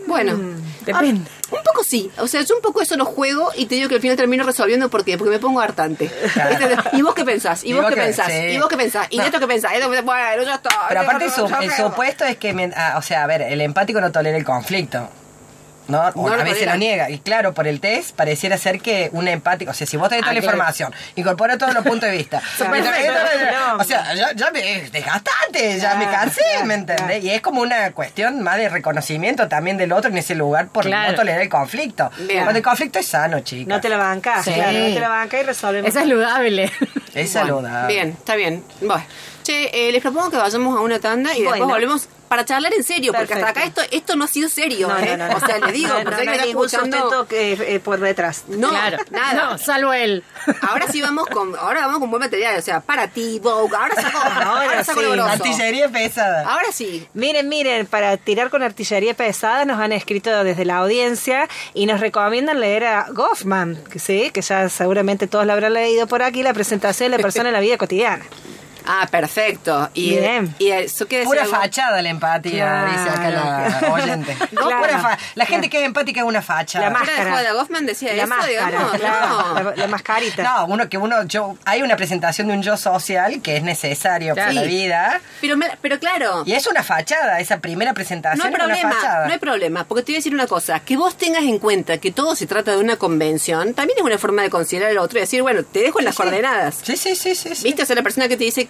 Bueno,
depende.
ah, un poco sí. O sea, yo un poco eso lo juego y te digo que al final termino resolviendo. ¿Por qué? Porque me pongo hartante. ¿Y vos qué pensás? ¿Y, vos qué pensás?
sí.
¿Y vos qué pensás? ¿Y
No.
esto qué pensás? Esto Bueno, ya está.
Pero aparte su- el supuesto es que, ah, o sea, a ver, el empático no tolera el conflicto. ¿No? A veces lo niega. Y claro, por el test pareciera ser que un empático, o sea, si vos tenés toda
Ah,
la
claro.
información, incorpora todos los <laughs> puntos de vista.
No.
o sea, ya, ya me es desgastante, ya me cansé,
claro,
¿me entendés? Y es como una cuestión más de reconocimiento también del otro en ese lugar por
Claro.
no tolerar el conflicto.
Bien.
Cuando el conflicto es sano, chicos.
No te la bancas,
Sí.
claro, no te la bancas y resolvemos.
Esa es saludable.
Es
Bueno,
saludable.
Bien, está bien. Bueno. Che, eh, les propongo que vayamos a una tanda y después volvemos para charlar en serio, porque hasta acá esto esto no ha sido serio,
No,
¿eh?
no, no, no.
O sea, les digo,
no, no, no ningún sustento que, eh, por detrás.
No,
claro.
nada.
No, salvo él. <laughs>
Ahora sí vamos con, ahora vamos con buen material, o sea, para ti, Vogue, ahora saco, <laughs> ahora,
Ahora
saco
sí.
Artillería pesada.
Ahora sí.
Miren, miren, para tirar con artillería pesada nos han escrito desde la audiencia y nos recomiendan leer a Goffman, que sí, que ya seguramente todos la habrán leído por aquí, la presentación de la persona en la vida cotidiana.
Ah, perfecto. Y,
Bien.
y eso quiere
Pura
algo-
fachada la empatía,
Claro.
dice acá la <laughs> oyente. No,
Claro.
pura fa- la gente que es empática es una facha.
La
de
máscara.
joda, Goffman decía
la
eso,
máscara,
digamos.
claro,
No.
la, la mascarita.
No, uno que uno, yo, hay una presentación de un yo social que es necesario para
Sí.
la vida.
Pero, me- pero claro,
Y es una fachada, esa primera presentación
no hay
es una
problema,
fachada.
no hay problema, porque te voy a decir una cosa, que vos tengas en cuenta que todo se trata de una convención, también es una forma de considerar al otro y decir, bueno, te dejo en las
Sí.
coordenadas.
Sí, sí, sí, sí. sí.
¿Viste? O sea, la persona que te dice,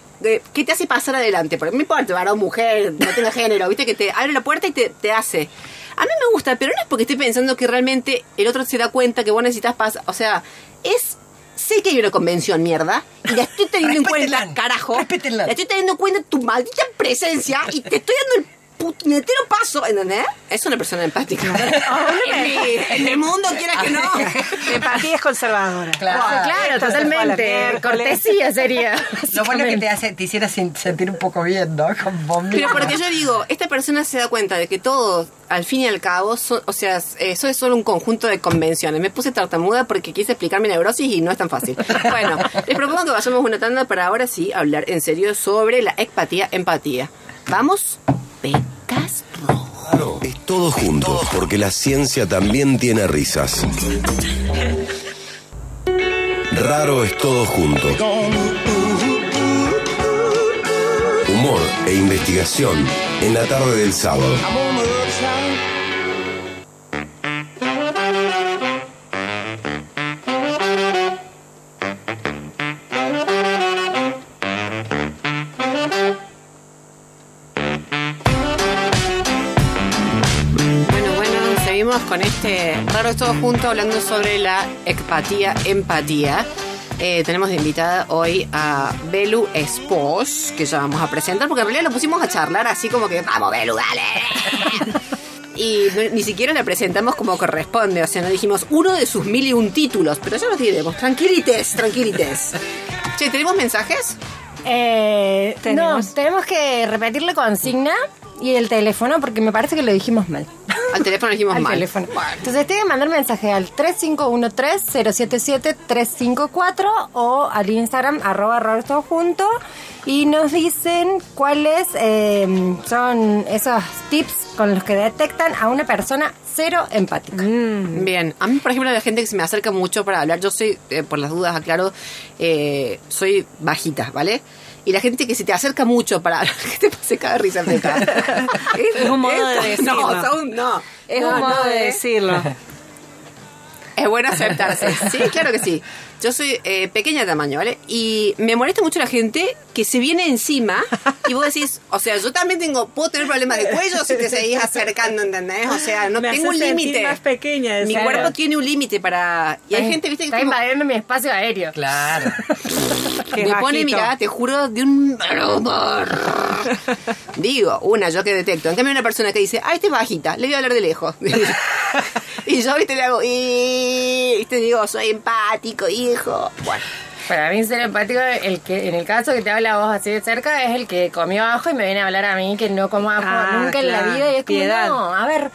¿qué te hace pasar adelante? Porque no importa, varón, mujer, no tenga género, ¿viste? Que te abre la puerta y te, te hace. A mí me gusta, pero no es porque esté pensando que realmente el otro se da cuenta que vos necesitas pasar. O sea, es. Sé que hay una convención, mierda, y la estoy teniendo en cuenta, carajo.
respétenla.
La estoy teniendo en cuenta tu maldita presencia y te estoy dando el puñetero paso, ¿entendés? Es una persona empática. <laughs> en, mi, en mi mundo, quieras que no. <laughs>
Empatía es conservadora.
Claro.
Claro, totalmente. Cortesía sería. <laughs>
Lo bueno es que te hace, te hiciera sentir un poco bien, ¿no? Con vos
Pero porque yo digo, esta persona se da cuenta de que todo, al fin y al cabo, son- o sea, eso es solo un conjunto de convenciones. Me puse tartamuda porque quise explicar mi neurosis y no es tan fácil. Bueno, les propongo que vayamos una tanda para ahora sí hablar en serio sobre la empatía, empatía. Vamos, pecas rojo.
Es todo junto, porque la ciencia también tiene risas. Raro es todo junto. Humor e investigación en la tarde del sábado.
Con este raro es todo junto hablando sobre la empatía, empatía. Eh, tenemos de invitada hoy a Belu Espos, que ya vamos a presentar, porque en realidad lo pusimos a charlar así como que, vamos, Belu, dale. <laughs> Y ni siquiera la presentamos como corresponde, o sea, no dijimos uno de sus mil y un títulos, pero ya los diremos. Tranquilites, tranquilites. Che, ¿tenemos mensajes?
Eh,
Tenemos.
No, tenemos que repetir la consigna y el teléfono porque me parece que lo dijimos mal.
Al teléfono dijimos <laughs>
al
mal.
teléfono. Entonces tienen que mandar mensaje al 3513-077-354 o al Instagram arroba todo junto y nos dicen cuáles eh, son esos tips con los que detectan a una persona cero empática.
Bien, a mí, por ejemplo, la gente que se me acerca mucho para hablar, yo soy, eh, por las dudas, aclaro, eh, soy bajita, ¿vale? Y la gente que se te acerca mucho para <laughs> ¿qué te pasa cada risa, Peca? <laughs>
Es un modo de decirlo.
No, son- no.
Es
No,
un modo
no,
de
eh.
decirlo.
Es bueno aceptarse. Sí, claro que sí. Yo soy eh, pequeña de tamaño, ¿vale? Y me molesta mucho la gente que se viene encima y vos decís, o sea, yo también tengo, puedo tener problemas de cuello si te seguís acercando, ¿entendés? O sea, no
Me
tengo un límite.
más pequeña,
Mi
claro.
cuerpo tiene un límite para... Y hay gente, viste, que
Está
como-
invadiendo mi espacio aéreo.
Claro. <laughs>
Me pone,
bajito.
mira, te juro, de un. Digo, una yo que detecto. En cambio, una persona que dice, ah, este es bajita, le voy a hablar de lejos. <laughs> y yo, viste, le hago, y viste, digo, soy empático, hijo. Bueno,
Para mí ser empático, el que en el caso que te habla vos así de cerca, es el que comió ajo y me viene a hablar a mí que no como ajo
Ah,
nunca en la vida. Y es como,
Piedad.
no, a ver,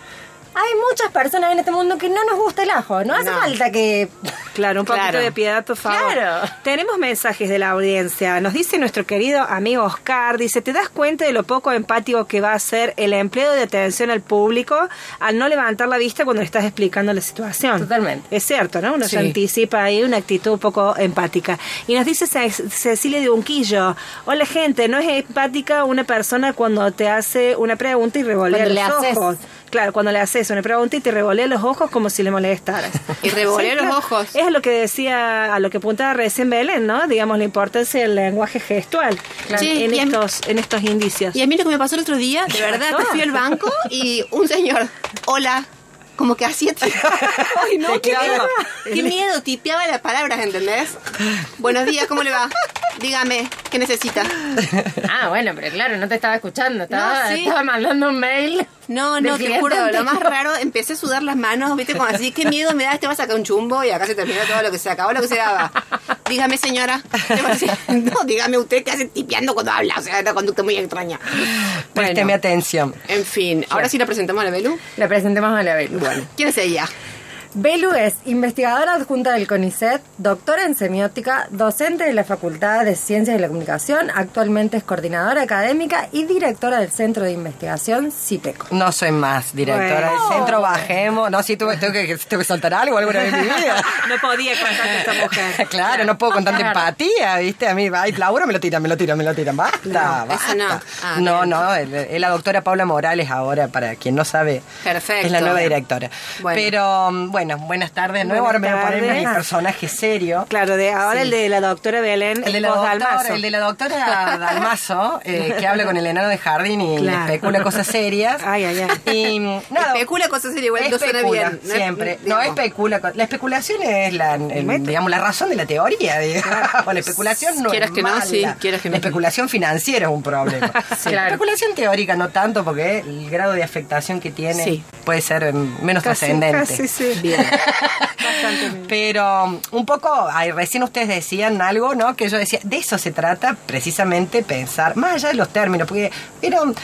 hay muchas personas en este mundo que no nos gusta el ajo. No hace
No.
falta que
Claro, un poquito
Claro.
de piedad, por favor.
Claro.
Tenemos mensajes de la audiencia. Nos dice nuestro querido amigo Oscar, dice, ¿te das cuenta de lo poco empático que va a ser el empleo de atención al público al no levantar la vista cuando le estás explicando la situación?
Totalmente.
Es cierto, ¿no? Uno se anticipa ahí una actitud un poco empática. Y nos dice Ce- Cecilia de Unquillo, hola gente, no es empática una persona cuando te hace una pregunta y revolea los
le haces.
Claro, cuando le haces una pregunta y te revolea los ojos como si le molestaras. <laughs>
Y revolea los ojos.
Es lo que decía, a lo que apuntaba recién Belén, ¿no? Digamos, la importancia del lenguaje gestual
Sí,
en,
mí-
estos, en estos indicios.
Y a mí lo que me pasó el otro día, de verdad, que fui al banco y un señor, hola, como que hacía... <laughs> Ay, no, qué miedo. Qué miedo, tipeaba las palabras, ¿entendés? Buenos días, ¿cómo le va? Dígame, ¿qué necesita?
Ah, bueno, pero claro, no te estaba escuchando. Estaba,
No, sí.
estaba mandando un mail.
No, no, te juro, lo más raro, empecé a sudar las manos, viste, como así, qué miedo me da, este va a sacar un chumbo y acá se terminó todo lo que se acabó, lo que se daba. Dígame, señora. <laughs> No, dígame usted que hace tipeando cuando habla, o sea, una conducta muy extraña.
Présteme atención.
En fin, ahora sí la presentamos a la Belu.
La presentemos a la Belu.
Bueno, ¿quién es ella?
Belu es investigadora adjunta del CONICET, doctora en semiótica, docente de la Facultad de Ciencias de la Comunicación, actualmente es coordinadora académica y directora del Centro de Investigación CIPECO.
No soy más directora
Bueno.
del centro, bajemos. No, sí, tuve, tengo, que, tengo que saltar algo alguna vez en mi vida. <laughs>
No podía contar esta mujer. <laughs>
Claro, no puedo con tanta empatía, ¿viste? A mí, ay, Laura me lo tiran, me lo tiran, me lo tiran. Basta,
No,
basta.
eso no. Ah,
no, no, es la doctora Paula Morales ahora, para quien no sabe.
Perfecto.
Es la nueva directora.
Bueno.
Pero, mm, bueno, buenas tardes. de nuevo, ahora me voy a poner mi personaje serio.
Claro, de ahora el de la doctora Belén,
El de, la
Dalmazo.
el de la doctora Dalmazo, eh, que habla con el enano de jardín y
Claro.
especula cosas serias.
Ay, ay, ay.
Y nada,
Especula cosas serias, igual no suena
especula,
bien. ¿no?
Siempre. No, especula. La especulación es la, el- digamos, la razón de la teoría. <laughs> digamos. La especulación no
Quieras
es
que no,
mala.
sí, quieras que no.
La especulación financiera es un problema. <laughs> La
Claro.
especulación teórica no tanto porque el grado de afectación que tiene
Sí.
puede ser em, menos
Casi,
trascendente.
casi, sí.
Bien. <laughs>
Bastante bien.
Pero um, un poco, ay, recién ustedes decían algo, ¿no? Que yo decía, de eso se trata precisamente pensar, más allá de los términos, porque vieron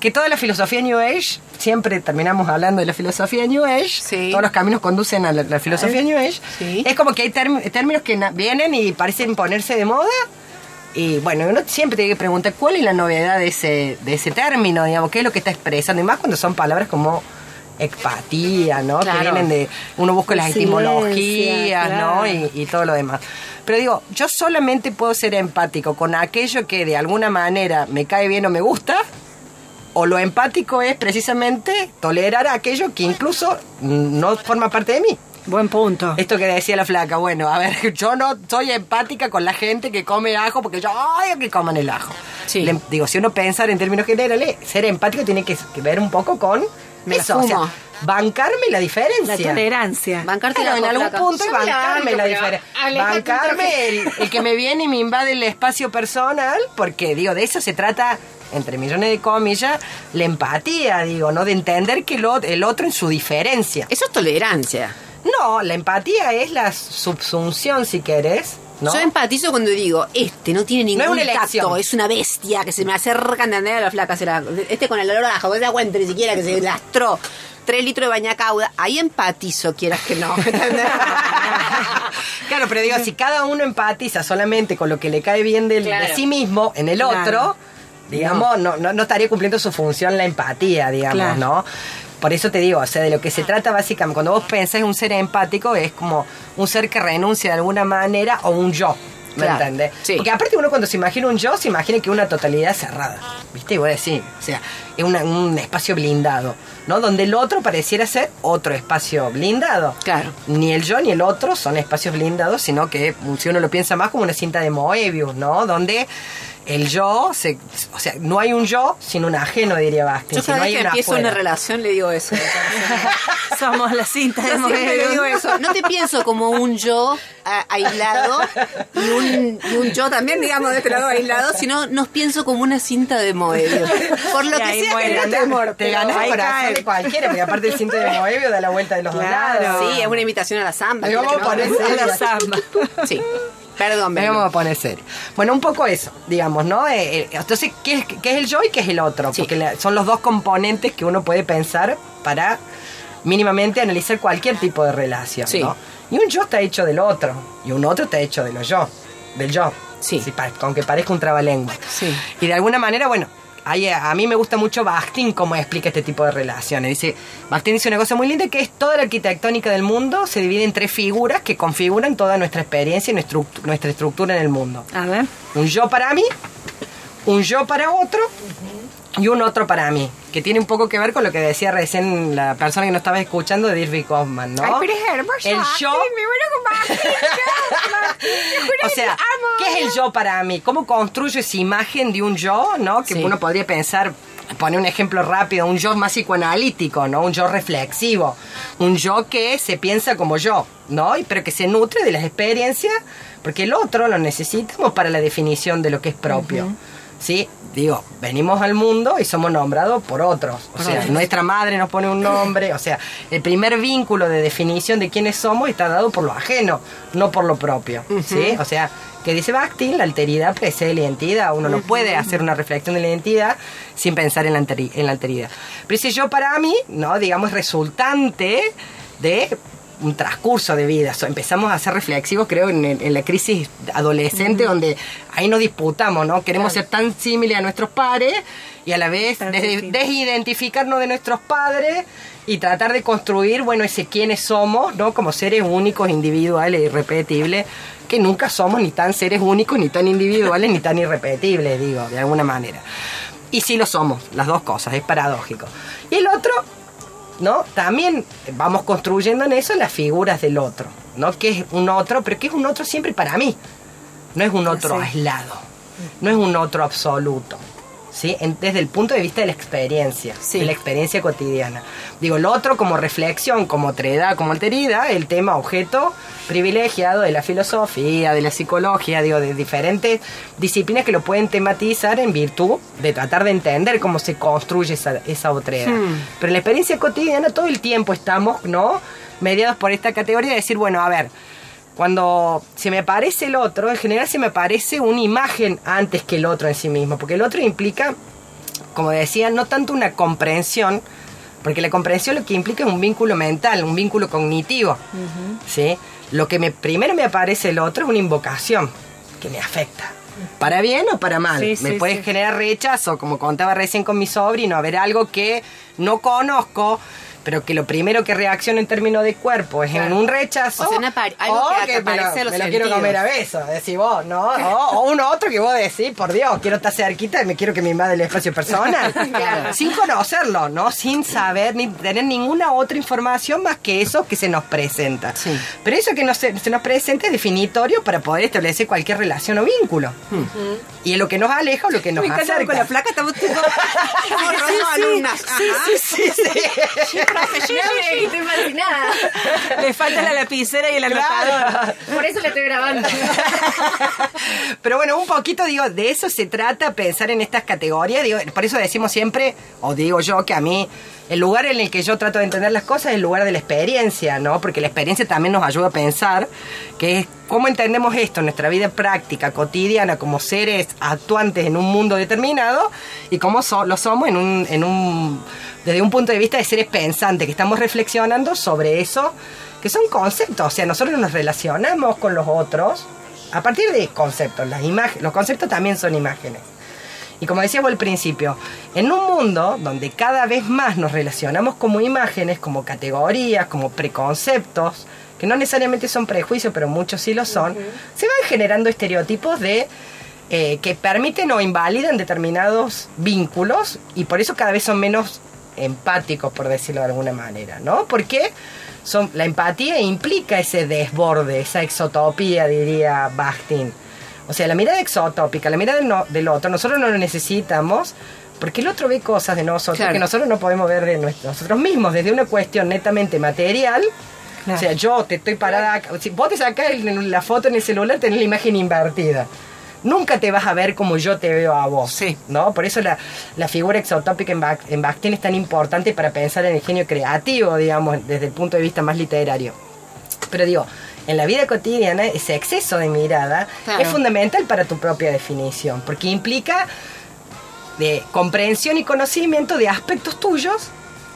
que toda la filosofía New Age, siempre terminamos hablando de la filosofía New Age,
Sí.
todos los caminos conducen a la, la filosofía New Age,
Sí.
es como que hay términos que vienen y parecen ponerse de moda. Y bueno, uno siempre tiene que preguntar cuál es la novedad de ese, de ese término, digamos, qué es lo que está expresando, y más cuando son palabras como empatía, ¿no?
Claro.
Que vienen de, uno busca las etimologías, ¿no? Y, y todo lo demás. Pero digo, yo solamente puedo ser empático con aquello que de alguna manera me cae bien o me gusta, o lo empático es precisamente tolerar aquello que incluso no forma parte de mí.
Buen punto.
Esto que decía la flaca, bueno, a ver, <laughs> yo no soy empática con la gente que come ajo porque yo odio que coman el ajo.
Sí.
Le- digo, si uno pensar en términos generales, ser empático tiene que ver un poco con
Me la
eso, o sea,
fumo.
bancarme la diferencia.
La tolerancia.
Bancarte
Claro, en
la
algún
flaca.
punto y
la
bancarme la diferencia. Bancarme el, el que me viene y me invade el espacio personal, porque digo, de eso se trata, entre millones de comillas, la empatía, digo, ¿no? De entender que lo- el otro en su diferencia.
Eso es tolerancia.
No, la empatía es la subsunción, si querés, ¿no?
Yo empatizo cuando digo, este no tiene
No es
ningún
una elección.
tacto, es una bestia que se me acerca a la flaca. será- Este con el olor a ajo, no se da cuenta ni siquiera que se lastró tres litros de bañacauda. Ahí empatizo, quieras que no. <laughs> <laughs>
claro, pero digo, si cada uno empatiza solamente con lo que le cae bien del- de sí mismo en el
Claro.
otro, digamos, no. No, no estaría cumpliendo su función la empatía, digamos,
Claro.
¿no? Por eso te digo, o sea, de lo que se trata básicamente, cuando vos pensás en un ser empático, es como un ser que renuncia de alguna manera o un yo. ¿Me
Claro, sí.
Porque aparte uno cuando se imagina un yo, se imagina que una totalidad cerrada. ¿Viste? Y voy a decir, o sea, es una- un espacio blindado, ¿no? Donde el otro pareciera ser otro espacio blindado.
Claro.
Ni el yo ni el otro son espacios blindados, sino que si uno lo piensa más como una cinta de Moebius, ¿no? Donde el yo, se, o sea, no hay un yo sin un ajeno, diría Bastin.
Yo
si no hay
vez que
un
empiezo
afuera.
una relación le digo eso. <laughs>
Somos la cinta de
le digo
Moebius.
eso. No te pienso como un yo a- aislado y un, y un yo también, digamos, de este lado aislado, sino nos pienso como una cinta de Moebius. Por lo
Y
que sea que
muere.
no te amor,
Te corazón
cae.
de cualquiera, porque aparte el cinto de Moebius da la vuelta de los dos
Claro.
lados.
Sí, es una invitación a la samba.
Ahí
¿quieres
vamos poner
A la samba.
Sí. Perdón, Belu.
vamos a poner serio. Bueno, un poco eso, digamos, ¿no? Eh, eh, entonces, ¿qué es, qué es el yo y qué es el otro?
Sí.
Porque la- son los dos componentes que uno puede pensar para mínimamente analizar cualquier tipo de relación,
Sí.
¿no? Y un yo está hecho del otro, y un otro está hecho de lo yo, del yo.
Sí.
aunque parezca un trabalengua.
Sí.
Y de alguna manera, bueno, hay- a mí me gusta mucho Bakhtin cómo explica este tipo de relaciones. Dice, Bakhtin dice una cosa muy linda que es toda la arquitectónica del mundo se divide en tres figuras que configuran toda nuestra experiencia y nuestra, nuestra estructura en el mundo.
A ver.
Un yo para mí, un yo para otro y un otro para mí. Que tiene un poco que ver con lo que decía recién la persona que nos estaba escuchando de Dirk Kaufman, ¿no?
Ay, pero es hermoso.
El yo.
me muero con <laughs>
O sea. ¿qué es el yo para mí? ¿Cómo construyo esa imagen de un yo, no? Que
Sí.
uno podría pensar, poner un ejemplo rápido, un yo más psicoanalítico, ¿no? Un yo reflexivo, un yo que se piensa como yo, ¿no? Pero que se nutre de las experiencias, porque el otro lo necesitamos para la definición de lo que es propio. ¿Sí? Digo, venimos al mundo y somos nombrados por otros. O sea, nuestra madre nos pone un nombre. O sea, el primer vínculo de definición de quiénes somos está dado por lo ajeno, no por lo propio. ¿Sí? O sea, que dice Bakhtin, la alteridad precede la identidad. Uno no puede hacer una reflexión de la identidad sin pensar en la, en la alteridad. Pero ese yo para mí, ¿no? Digamos, resultante de un transcurso de vida. So, empezamos a ser reflexivos, creo, en, la crisis adolescente, donde ahí nos disputamos, ¿no? Queremos ser tan similares a nuestros padres y a la vez des- desidentificarnos de nuestros padres y tratar de construir, bueno, ese quiénes somos, ¿no? Como seres únicos, individuales, irrepetibles, que nunca somos ni tan seres únicos, ni tan individuales, ni tan irrepetibles, digo, de alguna manera. Y sí lo somos, las dos cosas, es paradójico. Y el otro, ¿no? También vamos construyendo en eso las figuras del otro, ¿no? Que es un otro, pero que es un otro siempre para mí. No es un otro
Sí.
aislado, no es un otro absoluto. ¿Sí? En- desde el punto de vista de la experiencia,
Sí.
de la experiencia cotidiana. Digo, el otro como reflexión, como otredad, como alteridad, el tema objeto privilegiado de la filosofía, de la psicología, digo, de diferentes disciplinas que lo pueden tematizar en virtud de tratar de entender cómo se construye esa, esa otredad. Pero en la experiencia cotidiana todo el tiempo estamos, ¿no? Mediados por esta categoría de decir, bueno, a ver, cuando se me aparece el otro, en general se me aparece una imagen antes que el otro en sí mismo, porque el otro implica, como decía, no tanto una comprensión, porque la comprensión lo que implica es un vínculo mental, un vínculo cognitivo, ¿sí? Lo que me, primero me aparece el otro es una invocación que me afecta. Para bien o para mal.
Sí,
me
sí,
puede
sí.
generar rechazo, como contaba recién con mi sobrino, a ver algo que no conozco, pero que lo primero que reacciona en términos de cuerpo es en un rechazo.
O sea, una pari- algo
o
que
que me lo, me lo quiero comer a besos, decís vos, ¿no? O, o uno otro que vos decís, por Dios, quiero estar cerquita y me quiero que me invade el espacio personal. <laughs>
Claro.
Sin conocerlo, ¿no? Sin saber ni tener ninguna otra información más que eso que se nos presenta.
Sí.
Pero eso que nos, se, nos presenta es definitorio para poder establecer cualquier relación o vínculo. Y es lo que nos aleja o lo que nos acerca.
con la placa estamos tipo. <laughs> <laughs>
Sí, sí, sí, sí.
Sí, sí, sí, estoy fascinada.
Le falta la lapicera y el anotador.
Por eso la estoy grabando. <laughs>
Pero bueno, un poquito, digo, de eso se trata, pensar en estas categorías. Digo, por eso decimos siempre, o digo yo, que a mí el lugar en el que yo trato de entender las cosas es el lugar de la experiencia, ¿no? Porque la experiencia también nos ayuda a pensar que es cómo entendemos esto en nuestra vida práctica, cotidiana, como seres actuantes en un mundo determinado y cómo so- lo somos en un, en un, desde un punto de vista de seres pensantes, que estamos reflexionando sobre eso, que son conceptos. O sea, nosotros nos relacionamos con los otros a partir de conceptos. Las imágenes, los conceptos también son imágenes. Y como decíamos al principio, en un mundo donde cada vez más nos relacionamos como imágenes, como categorías, como preconceptos, que no necesariamente son prejuicios, pero muchos sí lo son, se van generando estereotipos de eh, que permiten o invalidan determinados vínculos y por eso cada vez son menos empáticos, por decirlo de alguna manera, ¿no? Porque son, la empatía implica ese desborde, esa exotopía, diría Bakhtin. O sea, la mirada exotópica, la mirada del, no- del otro, nosotros no lo necesitamos porque el otro ve cosas de nosotros
Claro.
que nosotros no podemos ver de nosotros mismos, desde una cuestión netamente material. O sea, yo te estoy parada acá. Si vos te sacás el- la foto en el celular, tenés la imagen invertida. Nunca te vas a ver como yo te veo a vos.
Sí.
¿no? Por eso la, la figura exotópica en, Bach- en Bakhtin es tan importante para pensar en el genio creativo, digamos, desde el punto de vista más literario. Pero digo, en la vida cotidiana ese exceso de mirada
Claro.
es fundamental para tu propia definición, porque implica de comprensión y conocimiento de aspectos tuyos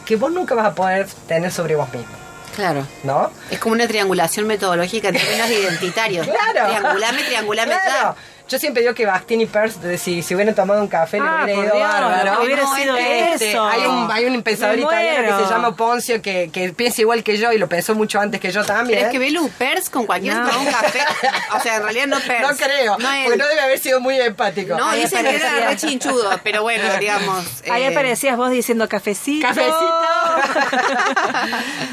que vos nunca vas a poder tener sobre vos mismo.
Claro.
¿No?
Es como una triangulación metodológica en términos <laughs> identitarios.
Claro.
Triangulame, triangulame,
Claro.
ya.
Yo siempre digo que Bastín y Peirce, si, si hubieran tomado un café,
Ah,
le hubiera ido
Dios,
bárbaro.
hubiera
No,
sido
Este,
eso.
hay un, hay un pensador italiano que se llama Poncio que, que piensa igual que yo y lo pensó mucho antes que yo también.
Pero es que Belu, con cualquiera
No.
un café. O sea, en realidad no Pers.
no creo,
No, él.
porque no debe haber sido muy empático.
No,
Ahí
dice que era re chinchudo, pero bueno, digamos.
Ahí
eh,
aparecías vos diciendo cafecito.
Cafecito. <laughs>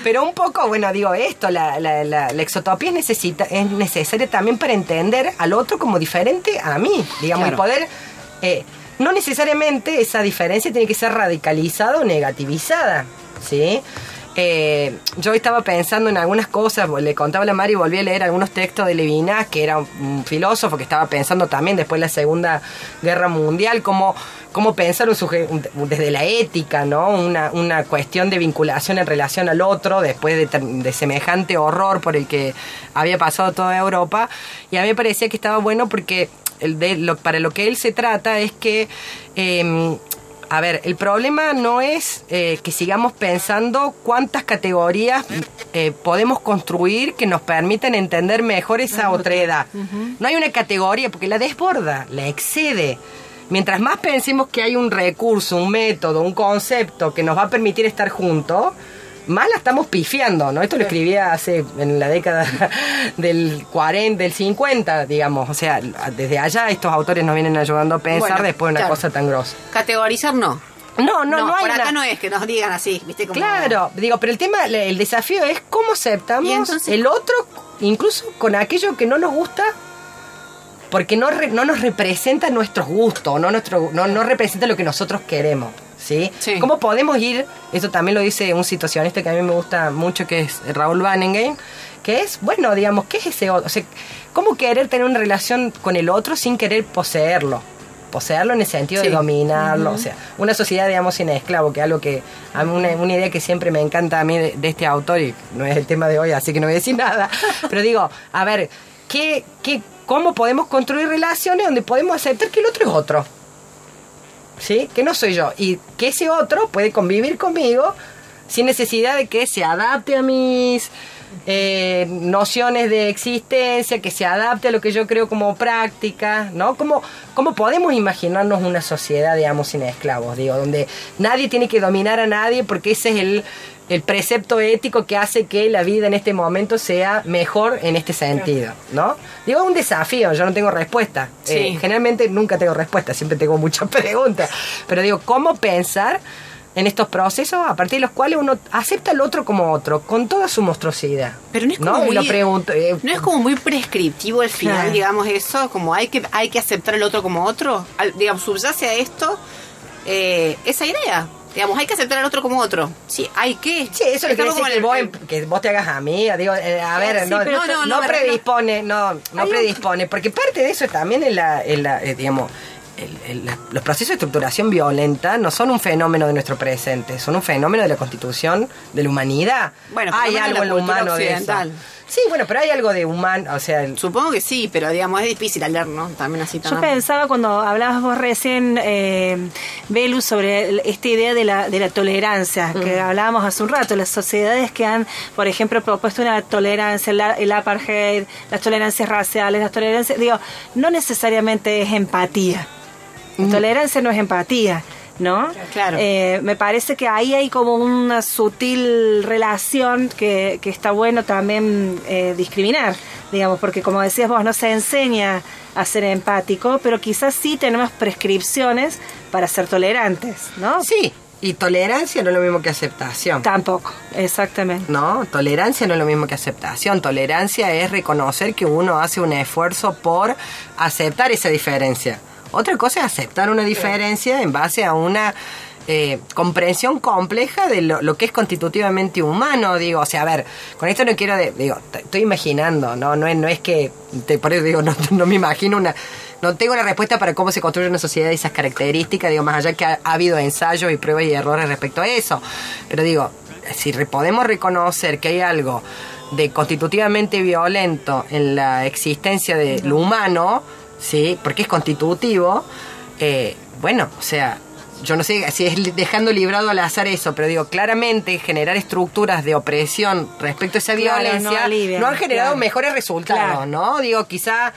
Pero un poco, bueno, digo esto, la, la, la, la exotopía es, necesita, es necesaria también para entender al otro como diferente a mí, digamos,
Claro.
y poder... eh, no necesariamente esa diferencia tiene que ser radicalizada o negativizada, ¿sí? Eh, yo estaba pensando en algunas cosas, le contaba a la Mari y volví a leer algunos textos de Levinas, que era un filósofo que estaba pensando también después de la Segunda Guerra Mundial, cómo, cómo pensar desde la ética, ¿no? Una, una cuestión de vinculación en relación al otro, después de, de semejante horror por el que había pasado toda Europa. Y a mí me parecía que estaba bueno porque el para lo que él se trata es que... em, a ver, el problema no es eh, que sigamos pensando cuántas categorías eh, podemos construir que nos permitan entender mejor esa otra edad. No hay una categoría porque la desborda, la excede. Mientras más pensemos que hay un recurso, un método, un concepto que nos va a permitir estar juntos, más la estamos pifiando, ¿no? Esto lo escribía hace en la década <laughs> del 40, del 50, digamos. O sea, desde allá estos autores nos vienen ayudando a pensar
Bueno,
después de una
claro.
cosa tan grosa.
Categorizar no.
No, no, no, hay
por acá no es que nos digan así, ¿viste? Como,
Claro, digo, pero el tema, el desafío es cómo aceptamos el otro, incluso con aquello que no nos gusta, porque no, re- no nos representa nuestros gustos, no, nuestro, no, no representa lo que nosotros queremos. ¿Sí?
Sí.
¿Cómo podemos ir? Eso también lo dice un situacionista que a mí me gusta mucho, que es Raúl Vanengein, que es, bueno, digamos, ¿qué es ese otro? O sea, ¿cómo querer tener una relación con el otro sin querer poseerlo? Poseerlo en el sentido
Sí.
de dominarlo, o sea, una sociedad, digamos, sin esclavo, que es algo que, a mí una, una idea que siempre me encanta a mí de, de este autor, y no es el tema de hoy, así que no voy a decir nada, <laughs> pero digo, a ver, ¿qué, qué, ¿cómo podemos construir relaciones donde podemos aceptar que el otro es otro? ¿Sí? Que no soy yo, y que ese otro puede convivir conmigo sin necesidad de que se adapte a mis eh, nociones de existencia, que se adapte a lo que yo creo como práctica, ¿no? ¿Cómo, ¿Cómo podemos imaginarnos una sociedad, digamos, sin esclavos? Digo, donde nadie tiene que dominar a nadie porque ese es el, el precepto ético que hace que la vida en este momento sea mejor en este sentido, ¿no? Digo, es un desafío, yo no tengo respuesta.
Sí.
Eh, generalmente nunca tengo respuesta, siempre tengo muchas <laughs> preguntas. Pero digo, ¿cómo pensar en estos procesos a partir de los cuales uno acepta al otro como otro, con toda su monstruosidad?
Pero no es como
Y
muy,
lo pregunto. eh,
no es como muy prescriptivo al final, digamos eso, como hay que hay que aceptar el otro como otro, Al- digamos subyace a esto eh, esa idea, digamos hay que aceptar al otro como otro, sí, hay que.
Sí, eso quiere
Estamos
decir que
como
vos,
el-
que vos te hagas amiga, digo, eh, a ver,
Sí,
no, no,
no, no,
predispone, no, no
un-
predispone, porque parte de eso también en la, en la eh, digamos, el- el- la- los procesos de estructuración violenta no son un fenómeno de nuestro presente, son un fenómeno de la constitución de la humanidad.
Bueno,
hay algo en lo humano de eso. Sí, bueno, pero hay algo de humano, o sea, el-
Supongo que sí, pero digamos es difícil leer, ¿no? También así
Yo pensaba cuando hablabas vos recién, eh, Belu, sobre el- esta idea de la, de la tolerancia, que hablábamos hace un rato, las sociedades que han, por ejemplo, propuesto una tolerancia, la- el apartheid, las tolerancias raciales, las tolerancias, digo, no necesariamente es empatía. Tolerancia no es empatía. ¿No?
Claro.
Eh, me parece que ahí hay como una sutil relación que, que está bueno también eh, discriminar, digamos, porque como decías vos, no se enseña a ser empático, pero quizás sí tenemos prescripciones para ser tolerantes, ¿no?
sí, y tolerancia no es lo mismo que aceptación.
Tampoco, exactamente.
No, tolerancia no es lo mismo que aceptación. Tolerancia es reconocer que uno hace un esfuerzo por aceptar esa diferencia. Otra cosa es aceptar una diferencia en base a una eh, comprensión compleja de lo, que es constitutivamente humano. Digo, o sea, a ver, con esto no quiero, de- digo, estoy imaginando, no, no es, no es que, te, por eso digo, <laughs> no, me imagino una, no tengo una respuesta para cómo se construye una sociedad de esas características, digo, más allá que ha, ha habido ensayos y pruebas y errores respecto a eso. Pero digo, si podemos reconocer que hay algo de constitutivamente violento en la existencia de lo humano, ¿sí? Porque es constitutivo, eh, bueno, o sea, yo no sé si es dejando librado al azar eso, pero digo, claramente generar estructuras de opresión respecto a esa
Claro,
violencia
no
han generado
claro.
mejores resultados,
Claro.
¿no? Digo, quizá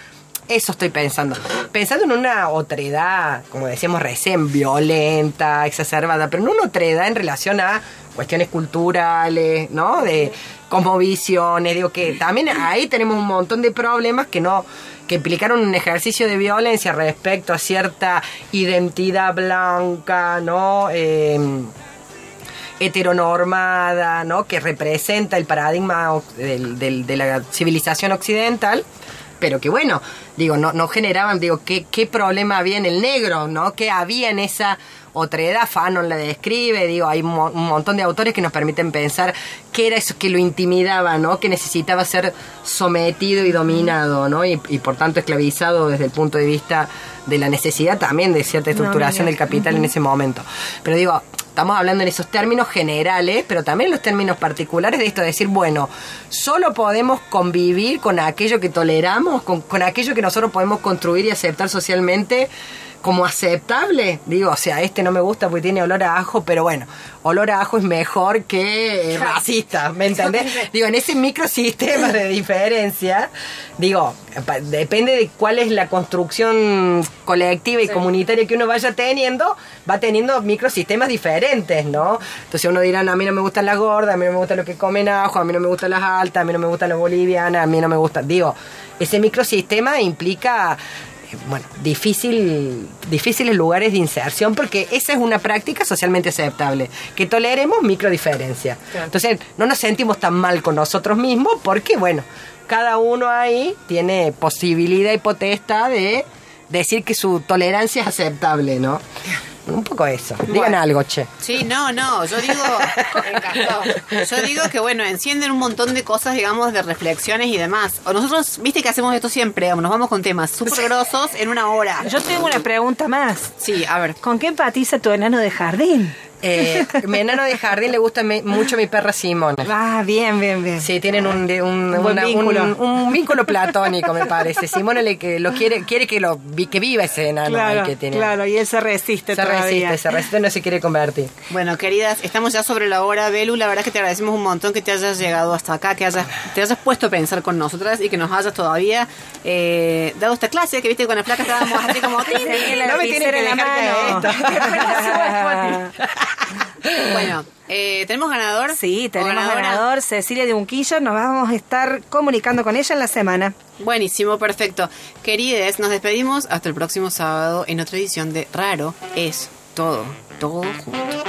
eso estoy pensando. Pensando en una otredad, como decíamos recién, violenta, exacerbada, pero no una otredad en relación a cuestiones culturales, ¿no? De cosmovisiones, digo que también ahí tenemos un montón de problemas que no que implicaron un ejercicio de violencia respecto a cierta identidad blanca, ¿no? Eh, heteronormada, ¿no? Que representa el paradigma de la civilización occidental, pero que bueno, digo, no, no generaban, digo, ¿qué, qué problema había en el negro, ¿no? ¿Qué había en esa otredad? Fanon la describe, digo, hay un, mo- un montón de autores que nos permiten pensar qué era eso que lo intimidaba, ¿no? Que necesitaba ser sometido y dominado, ¿no? Y, y por tanto esclavizado desde el punto de vista de la necesidad también de cierta estructuración del capital en ese momento. Pero digo, estamos hablando en esos términos generales, pero también en los términos particulares de esto, de decir, bueno, solo podemos convivir con aquello que toleramos, con, con aquello que nosotros podemos construir y aceptar socialmente como aceptable. Digo, o sea, este no me gusta porque tiene olor a ajo, pero bueno, olor a ajo es mejor que eh, racista, ¿me entendés? digo, en ese microsistema de diferencia, digo, depende de cuál es la construcción colectiva y comunitaria que uno vaya teniendo, va teniendo microsistemas diferentes, ¿no? Entonces uno dirá, "No, a mí no me gustan las gordas, a mí no me gusta lo que comen ajo, a mí no me gustan las altas, a mí no me gustan las bolivianas, a mí no me gusta. Digo, ese microsistema implica bueno, difícil, difíciles lugares de inserción porque esa es una práctica socialmente aceptable, que toleremos microdiferencia. Entonces, no nos sentimos tan mal con nosotros mismos porque, bueno, cada uno ahí tiene posibilidad y potestad de decir que su tolerancia es aceptable, ¿no? Un poco eso. Digan
Bueno.
algo, che.
Sí, no, no, yo digo, <laughs> me encantó. Yo digo que bueno, encienden un montón de cosas, digamos, de reflexiones y demás. O nosotros, viste que hacemos esto siempre, nos vamos con temas súper grosos en una hora.
Yo tengo una pregunta más.
Sí, a ver.
¿Con qué empatiza tu enano de jardín?
Eh, mi enano de jardín le gusta me- mucho mi perra Simona.
Ah, bien, bien, bien.
Sí, tienen un, de- un,
Un
una-
vínculo.
un- un vínculo platónico, me parece. Simona le que lo quiere, quiere que lo vi- que viva ese enano ahí
claro,
que tiene.
claro, y él se resiste
Se
todavía.
resiste, se resiste, no se quiere convertir.
Bueno, queridas, estamos ya sobre la hora. Belu, la verdad que te agradecemos un montón que te hayas llegado hasta acá, que hayas, te hayas puesto a pensar con nosotras y que nos hayas todavía eh, dado esta clase, que viste con la placa estábamos así como... <laughs>
No me tiene
lapicera
que
en la mano. <laughs> <laughs> <laughs>
Bueno, eh, ¿tenemos ganador?
Sí,
¿O
tenemos ganador, Cecilia de Unquillo. Nos vamos a estar comunicando con ella en la semana.
Buenísimo, perfecto. Querides, nos despedimos hasta el próximo sábado en otra edición de Raro es todo, todo junto.